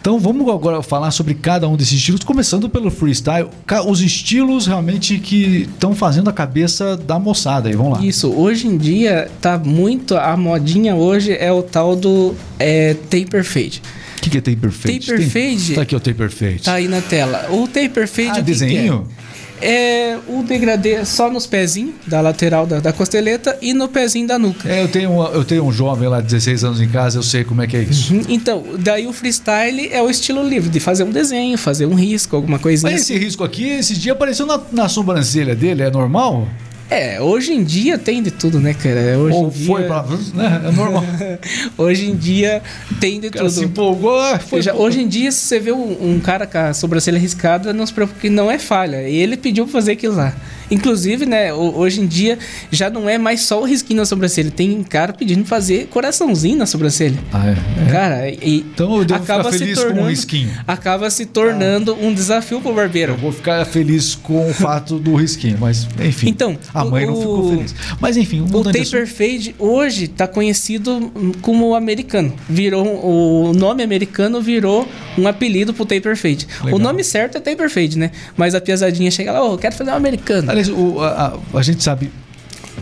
Então vamos agora falar sobre cada um desses estilos, começando pelo freestyle. Os estilos realmente que estão fazendo a cabeça da moçada aí. Vamos lá. Isso, hoje em dia tá muito. A modinha hoje é o tal do é, taper fade. O que, que é taper fade? Taper Tem- fade- Tá aqui o taper fade. Tá aí na tela. O taper fade. Ah, o que desenho? que é? É o degradê só nos pezinhos, da lateral da, da costeleta e no pezinho da nuca. É, eu tenho, um, eu tenho um jovem lá de 16 anos em casa, eu sei como é que é isso. Uhum. Então, daí o freestyle é o estilo livre, de fazer um desenho, fazer um risco, alguma coisinha Mas assim. esse risco aqui, esses dias apareceu na, na sobrancelha dele, é normal? É, hoje em dia tem de tudo, né, cara? Hoje Ou em dia, foi pra. Né? É normal. Hoje em dia tem de O cara se tudo. empolgou, ah, foi. Veja, hoje em dia, se você vê um, um cara com a sobrancelha riscada, não se preocupe que não é falha. Ele pediu pra fazer aquilo lá. Inclusive, né, ho- hoje em dia já não é mais só o risquinho na sobrancelha. Tem cara pedindo fazer coraçãozinho na sobrancelha. Ah, é. é. Cara, e Então eu devo ficar feliz com um risquinho. Acaba se tornando um desafio pro barbeiro. Eu vou ficar feliz com o fato do risquinho, mas enfim. Então, a mãe não o- ficou feliz. Mas enfim, O taper fade hoje tá conhecido como americano. Virou o nome americano virou um apelido pro taper fade. Legal. O nome certo é taper fade, né? Mas a piazadinha chega lá, ô, eu quero fazer um americano. Aliás, o- a, a- a gente sabe,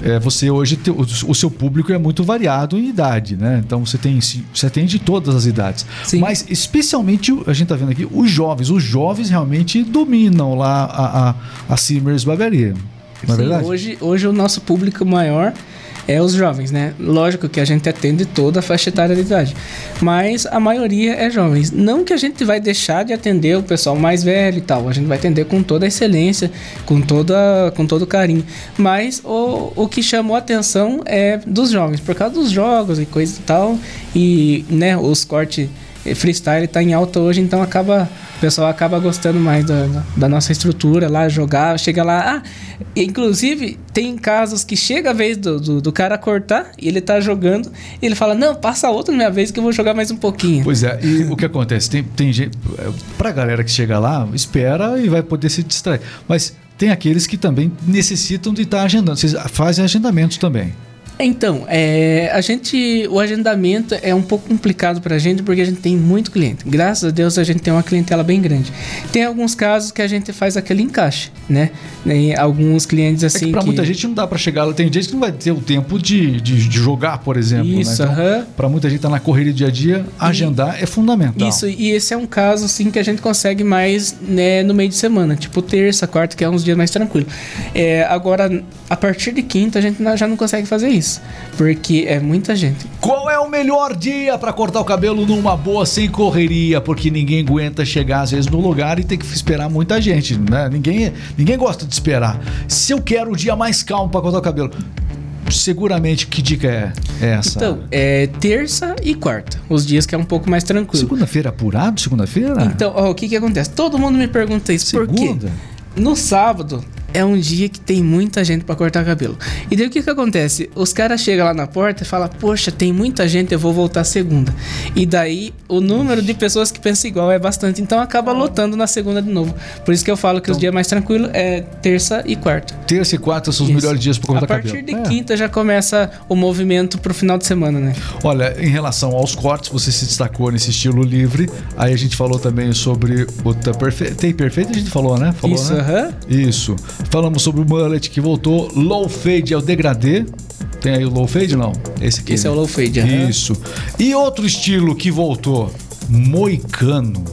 é, você hoje te, o, o, seu público é muito variado em idade, né? Então você tem você atende todas as idades. Sim. Mas especialmente a gente está vendo aqui os jovens, os jovens realmente dominam lá a, a, a Simmers Barbearia. Não é Sim, verdade? Hoje, hoje o nosso público maior é os jovens, né? Lógico que a gente atende toda a faixa etária de idade, mas a maioria é jovens. Não que a gente vai deixar de atender o pessoal mais velho e tal, a gente vai atender com toda a excelência, com, toda, com todo carinho, mas o, o que chamou a atenção é dos jovens, por causa dos jogos e coisa e tal, e né, os cortes freestyle tá em alta hoje, então acaba o pessoal acaba gostando mais da, da, nossa estrutura lá, jogar, chega lá. Ah, inclusive, tem casos que chega a vez do, do, do, cara cortar e ele tá jogando e ele fala: Não, passa outra minha vez que eu vou jogar mais um pouquinho. Pois é, e o que acontece? Tem, tem gente. Pra galera que chega lá, espera e vai poder se distrair. Mas tem aqueles que também necessitam de estar tá agendando. Vocês fazem agendamentos também. Então, é, a gente, o agendamento é um pouco complicado para a gente porque a gente tem muito cliente. Graças a Deus a gente tem uma clientela bem grande. Tem alguns casos que a gente faz aquele encaixe, né? Tem alguns clientes assim. É que para muita gente não dá para chegar lá. Tem gente que não vai ter o tempo de, de, de jogar, por exemplo. Né? Isso, né? então, uh -huh. para muita gente tá na correria dia a dia, agendar e, é fundamental. Isso, e esse é um caso assim que a gente consegue mais né, no meio de semana, tipo terça, quarta, que é uns dias mais tranquilo. É, agora, a partir de quinta a gente já não consegue fazer isso porque é muita gente. Qual é o melhor dia para cortar o cabelo numa boa sem correria? Porque ninguém aguenta chegar às vezes no lugar e ter que esperar muita gente, né? Ninguém, ninguém gosta de esperar. Se eu quero o dia mais calmo para cortar o cabelo, seguramente que dica é essa? Então, é terça e quarta, os dias que é um pouco mais tranquilo. Segunda-feira apurado, segunda-feira? Então, ó, o que que acontece? Todo mundo me pergunta isso, Segunda? por quê? No sábado, é um dia que tem muita gente para cortar cabelo. E daí o que que acontece? Os caras chegam lá na porta e falam: Poxa, tem muita gente, eu vou voltar segunda. E daí o número de pessoas que pensam igual é bastante, então acaba lotando na segunda de novo. Por isso que eu falo que então, os dias mais tranquilos é terça e quarta. Terça e quarta são os isso. melhores dias para cortar cabelo. A partir cabelo. de é. quinta já começa o movimento pro final de semana, né? Olha, em relação aos cortes, você se destacou nesse estilo livre. Aí a gente falou também sobre o. Tem perfeito, a gente falou, né? Falou, isso, né? Uh -huh. Isso. Falamos sobre o mullet que voltou. Low fade é o degradê. Tem aí o low fade não? Esse aqui. Esse né? é o low fade, Isso. E outro estilo que voltou, moicano.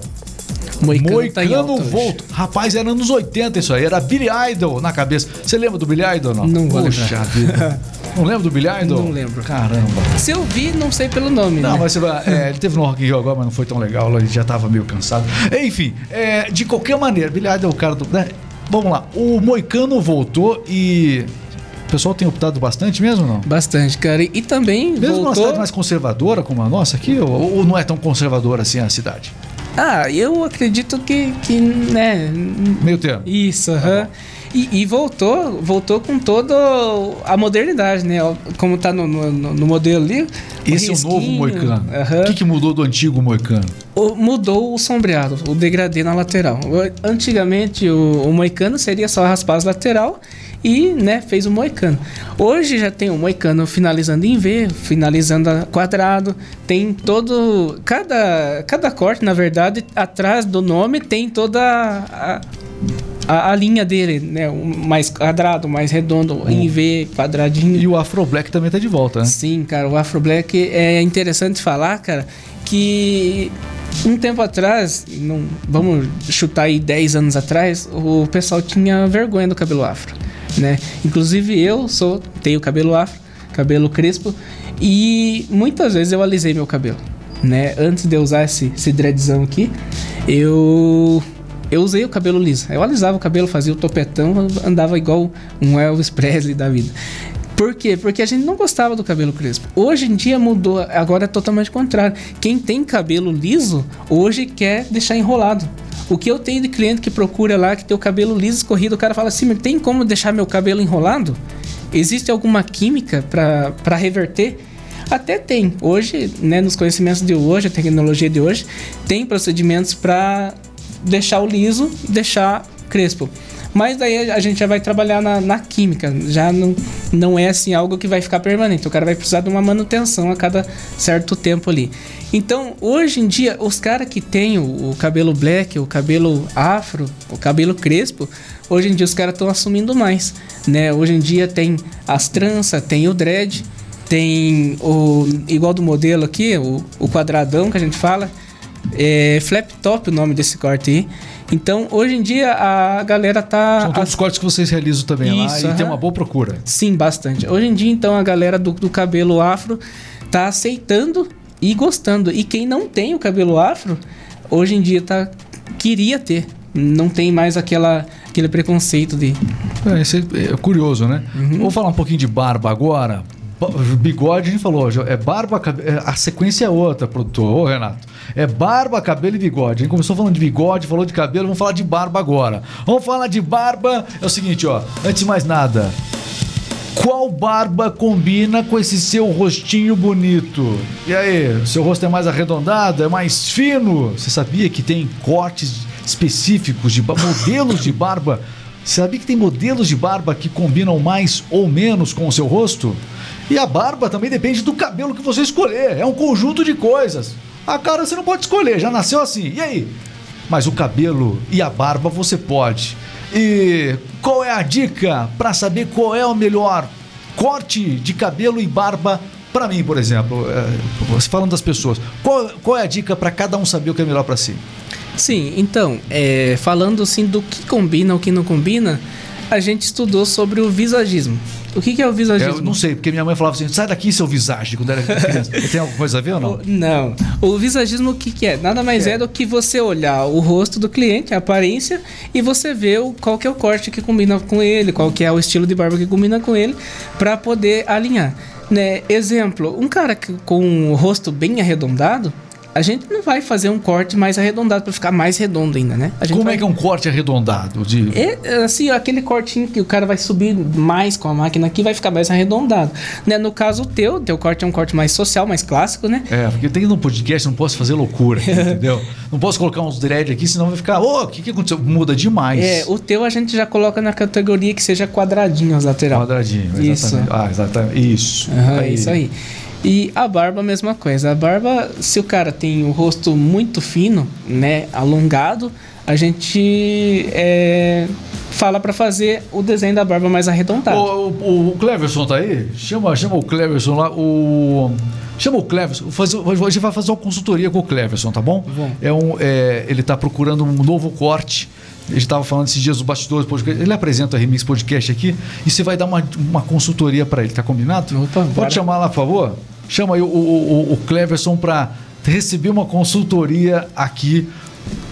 Moicano, Moicano tá voltou. Rapaz, era anos 80 isso aí. Era Billy Idol na cabeça. Você lembra do Billy Idol não? Não vou Poxa vida. Não lembra do Billy Idol? Não lembro. Caramba. Se eu vi, não sei pelo nome. Não, né? mas é, ele teve no Rock in Rio agora, mas não foi tão legal. Ele já tava meio cansado. Enfim, é, de qualquer maneira, Billy Idol é o cara do. Né? Vamos lá. O Moicano voltou e. O pessoal tem optado bastante mesmo não? Bastante, cara. E, também. Mesmo voltou... uma cidade mais conservadora como a nossa aqui, ou, ou não é tão conservadora assim a cidade? Ah, eu acredito que, que né. Meio termo. Isso, aham. Uh -huh. E, e, voltou, voltou com toda a modernidade, né? Como tá no, no, no modelo ali. Esse é o novo Moicano. O que, que mudou do antigo Moicano? O, mudou o sombreado, o degradê na lateral. Antigamente o, o Moicano seria só raspar as lateral e né, fez o moicano. Hoje já tem o moicano finalizando em V, finalizando quadrado, tem todo cada cada corte, na verdade, atrás do nome tem toda a, a, a, linha dele, né? Mais quadrado, mais redondo, uh. em V, quadradinho. E o Afro Black também tá de volta, né? Sim, cara, o Afro Black é interessante falar, cara, que um tempo atrás, não, vamos chutar aí 10 anos atrás, o pessoal tinha vergonha do cabelo afro, né? Inclusive eu sou, tenho cabelo afro, cabelo crespo, e muitas vezes eu alisei meu cabelo, né? Antes de eu usar esse, esse dreadzão aqui, eu eu usei o cabelo liso. Eu alisava o cabelo, fazia o topetão, andava igual um Elvis Presley da vida. Por quê? Porque a gente não gostava do cabelo crespo. Hoje em dia mudou, agora é totalmente contrário. Quem tem cabelo liso, hoje quer deixar enrolado. O que eu tenho de cliente que procura lá, que tem o cabelo liso escorrido, o cara fala assim: tem como deixar meu cabelo enrolado? Existe alguma química para reverter? Até tem. Hoje, né, nos conhecimentos de hoje, a tecnologia de hoje, tem procedimentos para deixar o liso deixar crespo. Mas daí a gente já vai trabalhar na, na química, já não, não é assim algo que vai ficar permanente. O cara vai precisar de uma manutenção a cada certo tempo ali. Então, hoje em dia, os caras que tem o, o, cabelo black, o cabelo afro, o cabelo crespo, hoje em dia os caras estão assumindo mais, né? Hoje em dia tem as tranças, tem o dread, tem o igual do modelo aqui, o, o quadradão que a gente fala, é flap top o nome desse corte aí. Então, hoje em dia, a galera tá. São todos os cortes que vocês realizam também Isso, lá e tem uma boa procura. Sim, bastante. Hoje em dia, então, a galera do, do cabelo afro tá aceitando e gostando. E quem não tem o cabelo afro, hoje em dia tá queria ter. Não tem mais aquela aquele preconceito de. É, isso é, é curioso, né? Uhum. Vou falar um pouquinho de barba agora. Bigode, a gente falou, é barba, é, a sequência é outra, produtor, ô Renato. É barba, cabelo e bigode. A gente começou falando de bigode, falou de cabelo, vamos falar de barba agora. Vamos falar de barba. É o seguinte, ó, antes de mais nada, qual barba combina com esse seu rostinho bonito? E aí, seu rosto é mais arredondado, é mais fino? Você sabia que tem cortes específicos de modelos de barba? Você sabia que tem modelos de barba que combinam mais ou menos com o seu rosto? E a barba também depende do cabelo que você escolher. É um conjunto de coisas. A cara você não pode escolher, já nasceu assim. E aí? Mas o cabelo e a barba você pode. E qual é a dica para saber qual é o melhor corte de cabelo e barba para mim, por exemplo? É, falando das pessoas, qual, qual é a dica para cada um saber o que é melhor para si? Sim, então, é, falando assim do que combina, o que não combina, a gente estudou sobre o visagismo. O que, que é o visagismo? Eu não sei, porque minha mãe falava assim: sai daqui, seu visagem, quando era criança. Tem alguma coisa a ver ou não? Não. O visagismo, o que, que é? Nada mais é. é. do que você olhar o rosto do cliente, a aparência, e você ver o, qual que é o corte que combina com ele, qual que é o estilo de barba que combina com ele, para poder alinhar. Né? Exemplo, um cara com o rosto bem arredondado, a gente não vai fazer um corte mais arredondado para ficar mais redondo ainda, né? Como vai... é que é um corte arredondado? De... É, assim, aquele cortinho que o cara vai subir mais com a máquina aqui vai ficar mais arredondado. Né? No caso o teu, teu corte é um corte mais social, mais clássico, né? É, porque tem no podcast, não posso fazer loucura, entendeu? Não posso colocar uns dread aqui, senão vai ficar, ô, oh, o que, que aconteceu? Muda demais. É, o teu a gente já coloca na categoria que seja quadradinho as laterais. Quadradinho, exatamente. Isso. Ah, exatamente. Isso. Uhum, aí. Isso aí. E a barba, a mesma coisa. A barba, se o cara tem o rosto muito fino, né, alongado, a gente é, fala para fazer o desenho da barba mais arredondado. O, o, o, Cleverson tá aí? Chama, chama o Cleverson lá. O, chama o Cleverson. Faz, a gente vai fazer uma consultoria com o Cleverson, tá bom? bom. É um, é, ele tá procurando um novo corte. Ele estava falando esses dias dos bastidores podcast. Ele apresenta o Remix Podcast aqui e você vai dar uma, uma consultoria para ele, tá combinado? Opa, Pode cara. chamar lá, por favor? Chama aí o, o, o Cleverson para receber uma consultoria aqui.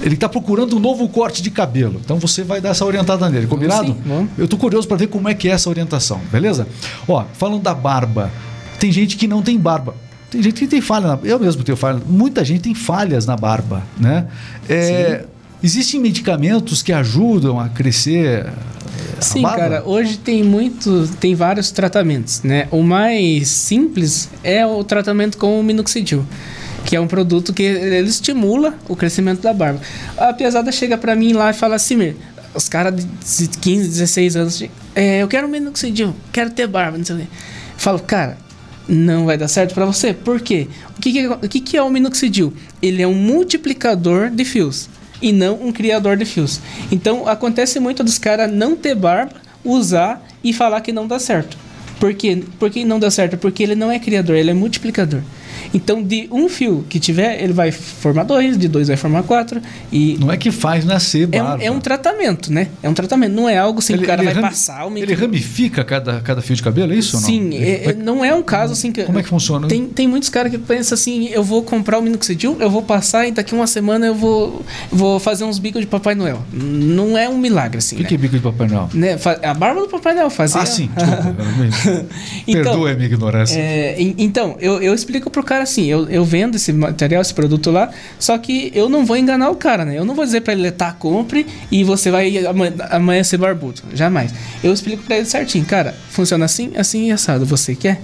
Ele está procurando um novo corte de cabelo. Então você vai dar essa orientada nele, combinado? Sim, Eu estou curioso para ver como é que é essa orientação, beleza? Ó, falando da barba, tem gente que não tem barba. Tem gente que tem falha, na, eu mesmo tenho falha. Muita gente tem falhas na barba, né? É, existem medicamentos que ajudam a crescer Sim, cara, hoje tem muito, tem vários tratamentos, né? O mais simples é o tratamento com o minoxidil, que é um produto que ele estimula o crescimento da barba. A pesada chega para mim lá e fala assim, os caras de 15, 16 anos, é, eu quero um minoxidil, quero ter barba, não sei o quê. Falo, cara, não vai dar certo para você. Por quê? O que, que, o que, que é o minoxidil? Ele é um multiplicador de fios e não um criador de fios. Então acontece muito dos caras não ter barba, usar e falar que não dá certo. Por quê? Por que não dá certo? Porque ele não é criador, ele é multiplicador. Então, de um fio que tiver, ele vai formar dois, de dois vai formar quatro. E não é que faz nascer barba. É um, é um tratamento, né? É um tratamento. Não é algo assim ele, que o cara vai rami, passar. O ele ramifica cada, cada fio de cabelo, é isso Sim, não? É, é, não é um caso assim que. Como é que funciona? Tem, tem muitos caras que pensam assim: eu vou comprar o minoxidil, eu vou passar e daqui uma semana eu vou, vou fazer uns bicos de Papai Noel. Não é um milagre assim. O que, né? que é bico de Papai Noel? Né? A barba do Papai Noel fazia. Ah, sim. então, Perdoe a minha ignorância. É, então, eu, eu explico pro cara assim: eu, eu vendo esse material, esse produto lá, só que eu não vou enganar o cara, né? Eu não vou dizer para ele, tá, compre e você vai amanhã, ser barbudo. Jamais. Eu explico para ele certinho, cara, funciona assim, assim e assado. Você quer?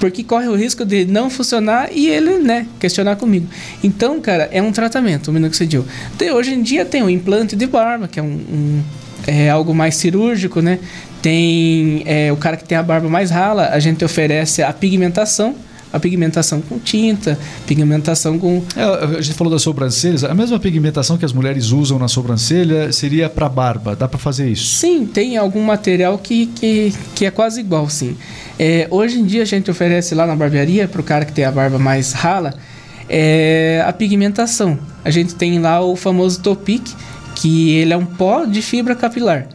Porque corre o risco de não funcionar e ele, né, questionar comigo. Então, cara, é um tratamento, o minoxidil. Então, hoje em dia tem o implante de barba, que é um, um é, algo mais cirúrgico, né? Tem é, o cara que tem a barba mais rala, a gente oferece a pigmentação, a pigmentação com tinta, pigmentação com. É, a gente falou das sobrancelhas, a mesma pigmentação que as mulheres usam na sobrancelha seria para barba, dá para fazer isso? Sim, tem algum material que, que, que é quase igual, sim. É, hoje em dia a gente oferece lá na barbearia, para o cara que tem a barba mais rala, é, a pigmentação. A gente tem lá o famoso Topic, que ele é um pó de fibra capilar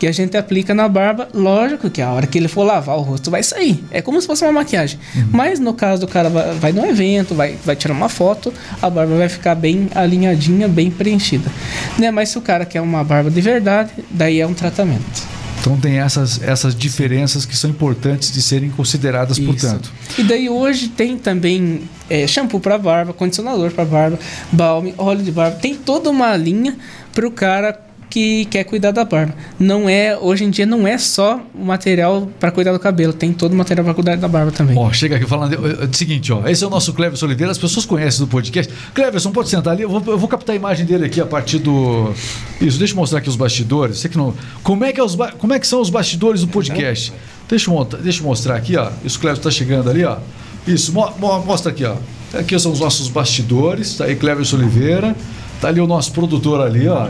que a gente aplica na barba, lógico que a hora que ele for lavar o rosto vai sair. É como se fosse uma maquiagem. Uhum. Mas no caso do cara vai, vai num evento, vai, vai tirar uma foto, a barba vai ficar bem alinhadinha, bem preenchida. Né? Mas se o cara quer uma barba de verdade, daí é um tratamento. Então tem essas, essas diferenças que são importantes de serem consideradas, Isso. portanto. E daí hoje tem também é, shampoo para barba, condicionador para barba, balme, óleo de barba. Tem toda uma linha para o cara que quer cuidar da barba. Não é, hoje em dia não é só o material para cuidar do cabelo, tem todo o material para cuidar da barba também. Ó, chega aqui falando o seguinte, ó, esse é o nosso Cleverson Oliveira, as pessoas conhecem do podcast. Cleverson, pode sentar ali, eu vou, eu vou captar a imagem dele aqui a partir do Isso, deixa eu mostrar aqui os bastidores. Sei que não. Como é que é os como é que são os bastidores do podcast? Deixa eu, deixa eu mostrar aqui, ó. Isso o Cleverson está chegando ali, ó. Isso, mo, mostra aqui, ó. Aqui são os nossos bastidores, tá aí Cleverson Oliveira. Tá ali o nosso produtor ali, ó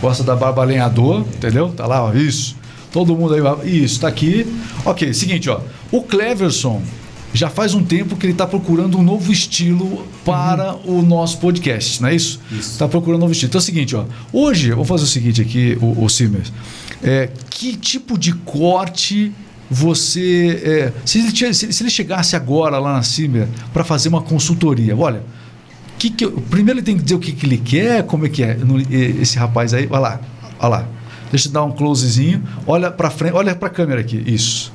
gosta da barba lenhador, entendeu? Tá lá, ó, isso. Todo mundo aí, isso, tá aqui. Ok, seguinte, ó. O Cleverson já faz um tempo que ele está procurando um novo estilo para uhum. o nosso podcast, não é isso? Está procurando um novo estilo. Então é o seguinte, ó. Hoje, vou fazer o seguinte aqui, o, o Simers. É, que tipo de corte você. É, se, ele, se, ele chegasse agora lá na Cimer para fazer uma consultoria, olha que que eu, primeiro ele tem que dizer o que, que ele quer, como é que é esse rapaz aí. Olha lá, olha lá. Deixa eu dar um closezinho. Olha para frente, olha para a câmera aqui. Isso.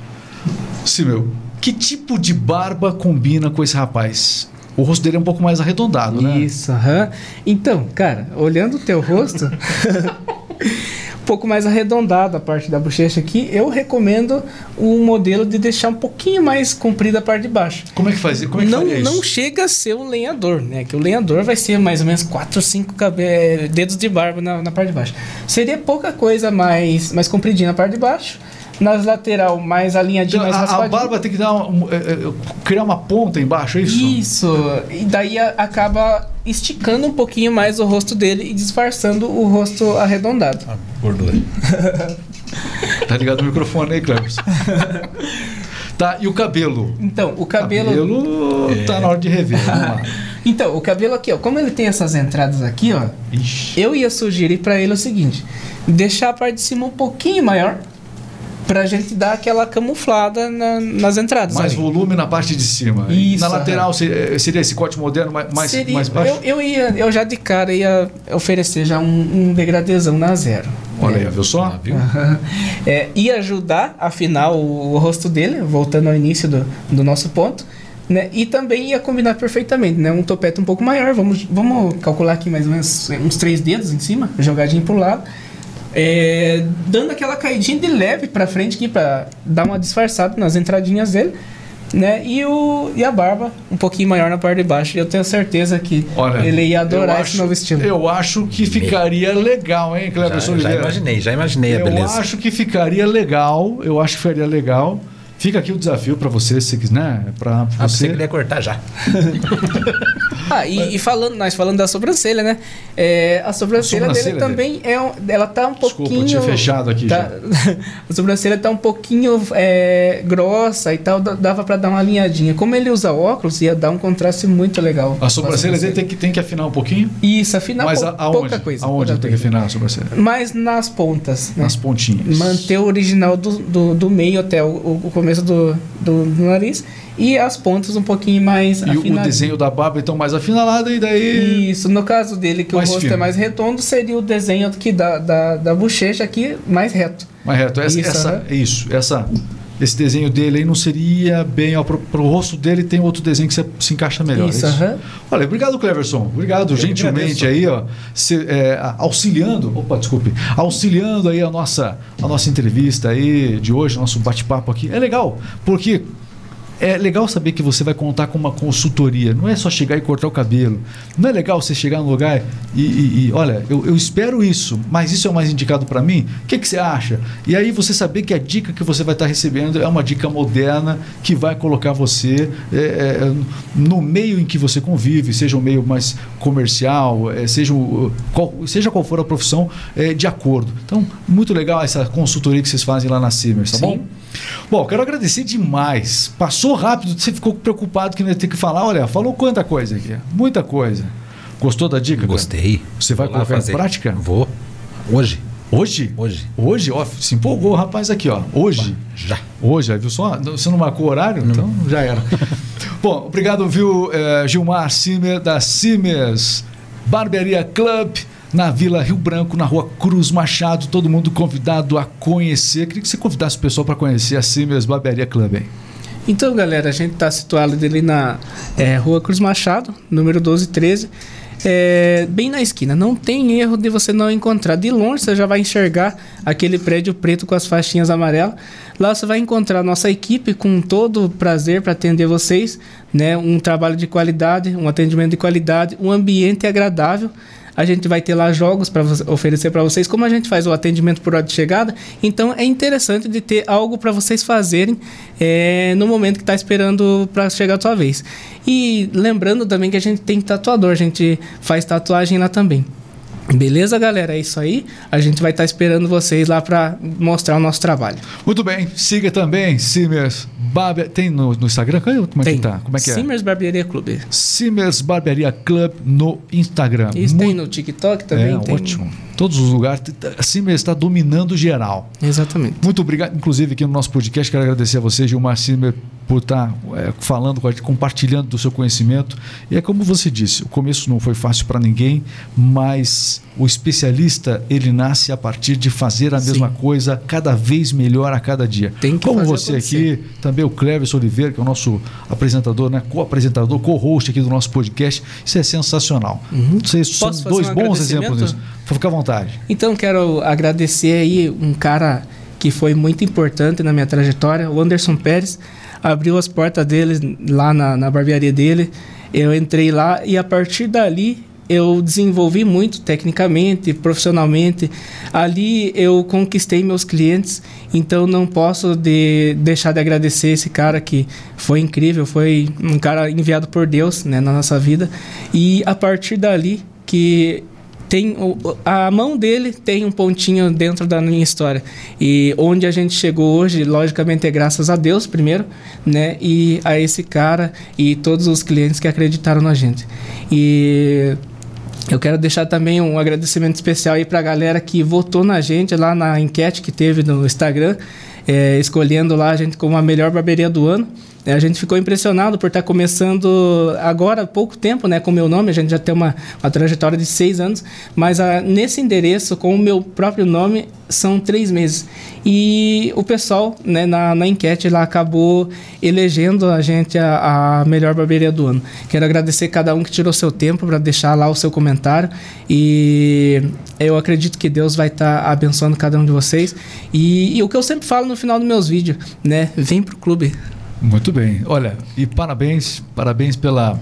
Sim, meu. Que tipo de barba combina com esse rapaz? O rosto dele é um pouco mais arredondado, né? Isso, aham. Então, cara, olhando o teu rosto, pouco mais arredondada a parte da bochecha aqui, eu recomendo um modelo de deixar um pouquinho mais comprida a parte de baixo. Como é que faz? Como é que não, não chega a ser um lenhador, né? Que o lenhador vai ser mais ou menos 4 ou 5 dedos de barba na, na parte de baixo. Seria pouca coisa mais, mais compridinha na parte de baixo nas lateral mais alinhadinha, então, mais a, a barba tem que dar uma, é, é, criar uma ponta embaixo, é isso? Isso. E daí a, acaba esticando um pouquinho mais o rosto dele e disfarçando o rosto arredondado. Ah, gordura. tá ligado no microfone aí, Cleves. tá, e o cabelo? Então, o cabelo. O cabelo é. tá na hora de rever. Vamos lá. Então, o cabelo aqui, ó, como ele tem essas entradas aqui, ó, Ixi. eu ia sugerir para ele o seguinte: deixar a parte de cima um pouquinho maior pra gente dar aquela camuflada na, nas entradas. Mais ali. volume na parte de cima. Isso, na lateral é. seria esse corte moderno mais, seria, mais baixo? Eu, eu, ia, eu já de cara ia oferecer já um, um degradezão na zero. Olha é. aí, viu só? Ah, viu? é, ia ajudar a afinar o, o, rosto dele, voltando ao início do, do nosso ponto. Né? E também ia combinar perfeitamente, né? Um topete um pouco maior, vamos, vamos calcular aqui mais ou menos uns três dedos em cima, jogadinho pro lado é, dando aquela caidinha de leve para frente aqui para dar uma disfarçada nas entradinhas dele. Né? E, o, e a barba um pouquinho maior na parte de baixo. Eu tenho certeza que Olha, ele ia adorar esse acho, novo estilo. Eu acho que ficaria legal, hein, Cleber já, já imaginei, já imaginei a beleza. Eu acho que ficaria legal. Eu acho que ficaria legal. Fica aqui o desafio para você, se quiser, né? Para ah, você. queria cortar já. ah, e, e, falando, nós falando da sobrancelha, né? É, a sobrancelha, a sobrancelha dele, dele, também é, ela tá um pouquinho. Desculpa, tinha fechado aqui tá, já. a sobrancelha tá um pouquinho é, grossa e tal, dava para dar uma alinhadinha. Como ele usa óculos, ia dar um contraste muito legal. A sobrancelha dele tem que, tem que afinar um pouquinho? Isso, afinar Mas pou, aonde? pouca coisa. Aonde pouca tem que afinar a sobrancelha? Mas nas pontas. Né? Nas pontinhas. Manter o original do, do, do meio até o, o começo do, do, do, nariz e as pontas um pouquinho mais E o desenho da barba então mais afinalado e daí... Isso, no caso dele que mais o rosto é firme. é mais redondo, seria o desenho que da, da, da bochecha aqui mais reto. Mais reto, essa, isso, essa, isso, essa esse desenho dele aí não seria bem. Para o rosto dele tem outro desenho que se, se encaixa melhor. Isso, é isso? Uhum. Olha, obrigado, Cleverson. Obrigado, Eu gentilmente aí, ó, se, é, auxiliando. Opa, desculpe. Auxiliando aí a nossa, a nossa entrevista aí de hoje, nosso bate-papo aqui. É legal, porque é legal saber que você vai contar com uma consultoria. Não é só chegar e cortar o cabelo. Não é legal você chegar no lugar e, e, e olha, eu, eu, espero isso, mas isso é o mais indicado para mim. O que, que você acha? E aí você saber que a dica que você vai estar recebendo é uma dica moderna que vai colocar você é, é, no meio em que você convive, seja um meio mais comercial, é, seja, o, qual, seja qual for a profissão, é, de acordo. Então, muito legal essa consultoria que vocês fazem lá na Simers, tá Sim. bom? Bom, quero agradecer demais. Passou rápido, você ficou preocupado que não ia ter que falar. Olha, falou quanta coisa aqui. Muita coisa. Gostou da dica? Gostei. Cara? Você vai colocar em prática? Vou. Hoje. Hoje? Hoje. Hoje, ó, se empolgou o rapaz aqui, ó. Hoje. Já. Hoje, viu só? Você não marcou horário? Não. Então já era. Bom, obrigado, viu, eh, Gilmar Simer, da Simers Barbearia Club na Vila Rio Branco, na rua Cruz Machado. Todo mundo convidado a conhecer. Queria que você convidasse o pessoal para conhecer a Simers Barbearia Club. Hein? Então, galera, a gente está situado ali na é, rua Cruz Machado, número 1213. É, bem na esquina. Não tem erro de você não encontrar. De longe você já vai enxergar aquele prédio preto com as faixinhas amarelas. Lá você vai encontrar nossa equipe com todo prazer para atender vocês, né? Um trabalho de qualidade, um atendimento de qualidade, um ambiente agradável. A gente vai ter lá jogos para oferecer para vocês, como a gente faz o atendimento por hora de chegada. Então é interessante de ter algo para vocês fazerem é, no momento que está esperando para chegar a sua vez. E lembrando também que a gente tem tatuador, a gente faz tatuagem lá também. Beleza, galera? É isso aí. A gente vai estar tá esperando vocês lá para mostrar o nosso trabalho. Muito bem. Siga também Simers Barbearia. Tem no, no, Instagram? Como é tem. que tá? Como é que é? Simers Barbearia Club. Simers Barbearia Club no Instagram. Isso Muito... tem no TikTok também. É, tem... ótimo. Todos os lugares. Simers está dominando geral. Exatamente. Muito obrigado. Inclusive, aqui no nosso podcast, quero agradecer a você, Gilmar Simer, por estar tá, é, falando, compartilhando do seu conhecimento. E é como você disse, o começo não foi fácil para ninguém, mas o especialista ele nasce a partir de fazer a mesma Sim. coisa cada vez melhor a cada dia. Tem que como você acontecer. aqui, também o Cleves Oliveira, que é o nosso apresentador, né, co-apresentador, co-host aqui do nosso podcast. Isso é sensacional. Uhum. Vocês são dois um bons exemplos disso. Fica à vontade. Então quero agradecer aí um cara que foi muito importante na minha trajetória, o Anderson Pérez abriu as portas dele lá na, na barbearia dele. Eu entrei lá e a partir dali eu desenvolvi muito tecnicamente, profissionalmente. Ali eu conquistei meus clientes, então não posso de, deixar de agradecer esse cara que foi incrível, foi um cara enviado por Deus né, na nossa vida. E a partir dali que tem a mão dele tem um pontinho dentro da minha história. E onde a gente chegou hoje logicamente é graças a Deus primeiro né? E a esse cara e todos os clientes que acreditaram na gente. E eu quero deixar também um agradecimento especial aí para a galera que votou na gente lá na enquete que teve no Instagram é, escolhendo lá a gente como a melhor barbearia do ano a gente ficou impressionado por estar começando agora há pouco tempo, né, com o meu nome. A gente já tem uma, uma trajetória de seis anos, mas a, ah, nesse endereço, com o meu próprio nome, são três meses. E o pessoal, né, na, na enquete, lá acabou elegendo a gente a, a melhor barbearia do ano. Quero agradecer cada um que tirou seu tempo para deixar lá o seu comentário. E eu acredito que Deus vai estar tá abençoando cada um de vocês. E, e o que eu sempre falo no final dos meus vídeos, né? Vem pro clube. Muito bem. Olha, e parabéns, parabéns pela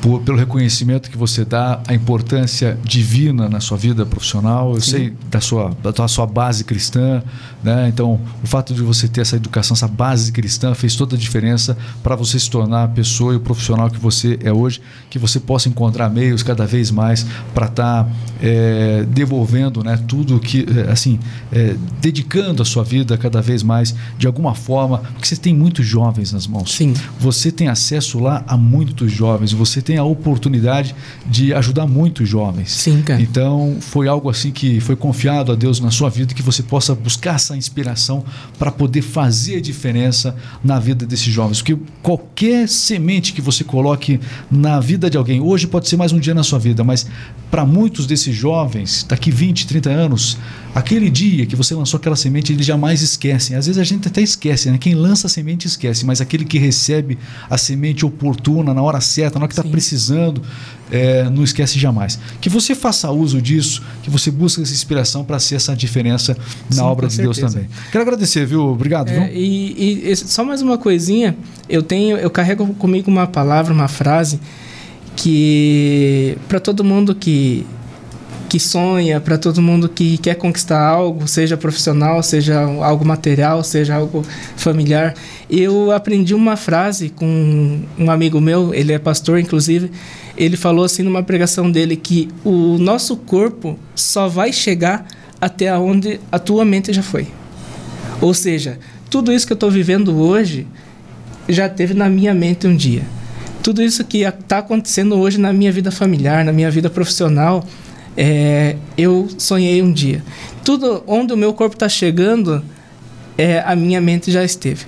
por, pelo reconhecimento que você dá, a importância divina na sua vida profissional. Eu Sim. sei da sua, da sua base cristã, né? Então, o fato de você ter essa educação, essa base cristã, fez toda a diferença para você se tornar a pessoa e o profissional que você é hoje, que você possa encontrar meios cada vez mais para estar tá, é, devolvendo, né? Tudo que, é, assim, é, dedicando a sua vida cada vez mais de alguma forma, porque você tem muitos jovens nas mãos. Sim. Você tem acesso lá a muitos jovens. Você tem tem a oportunidade de ajudar muitos jovens. Sim, cara. Então, foi algo assim que foi confiado a Deus na sua vida, que você possa buscar essa inspiração para poder fazer a diferença na vida desses jovens. Porque qualquer semente que você coloque na vida de alguém, hoje pode ser mais um dia na sua vida, mas para muitos desses jovens, daqui 20, 30 anos, aquele dia que você lançou aquela semente, eles jamais esquecem. Às vezes a gente até esquece, né? Quem lança a semente esquece, mas aquele que recebe a semente oportuna, na hora certa, na hora que está precisando, é, não esquece jamais. Que você faça uso disso, que você busque essa inspiração para ser essa diferença na Sim, obra de Deus certeza. também. Quero agradecer, viu? Obrigado, É, viu? e, e só mais uma coisinha, eu tenho, eu carrego comigo uma palavra, uma frase que para todo mundo que que sonha, para todo mundo que quer conquistar algo, seja profissional, seja algo material, seja algo familiar. Eu aprendi uma frase com um amigo meu, ele é pastor inclusive, ele falou assim numa pregação dele que o nosso corpo só vai chegar até onde a tua mente já foi. Ou seja, tudo isso que eu estou vivendo hoje já teve na minha mente um dia. Tudo isso que está acontecendo hoje na minha vida familiar, na minha vida profissional, é, eu sonhei um dia. Tudo onde o meu corpo está chegando, é, a minha mente já esteve.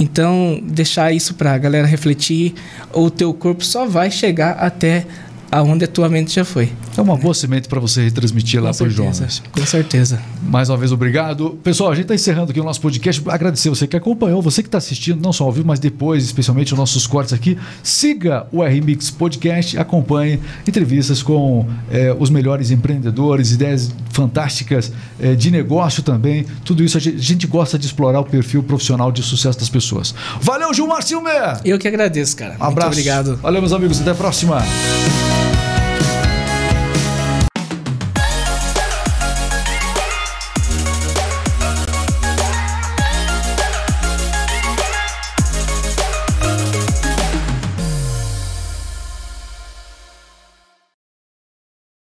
Então, deixar isso para a galera refletir, o teu corpo só vai chegar até aonde a tua mente já foi. É uma boa semente para você retransmitir lá Com para os jovens. com certeza. Mais uma vez, obrigado. Pessoal, a gente está encerrando aqui o nosso podcast. Agradecer você que acompanhou, você que está assistindo, não só ao vivo, mas depois, especialmente os nossos cortes aqui. Siga o RMix Podcast, acompanhe entrevistas com eh, os melhores empreendedores, ideias fantásticas eh, de negócio também. Tudo isso a gente, a gente gosta de explorar o perfil profissional de sucesso das pessoas. Valeu, Gilmar Silmer! Eu que agradeço, cara. Um abraço. Muito obrigado. Valeu, meus amigos. Até a próxima.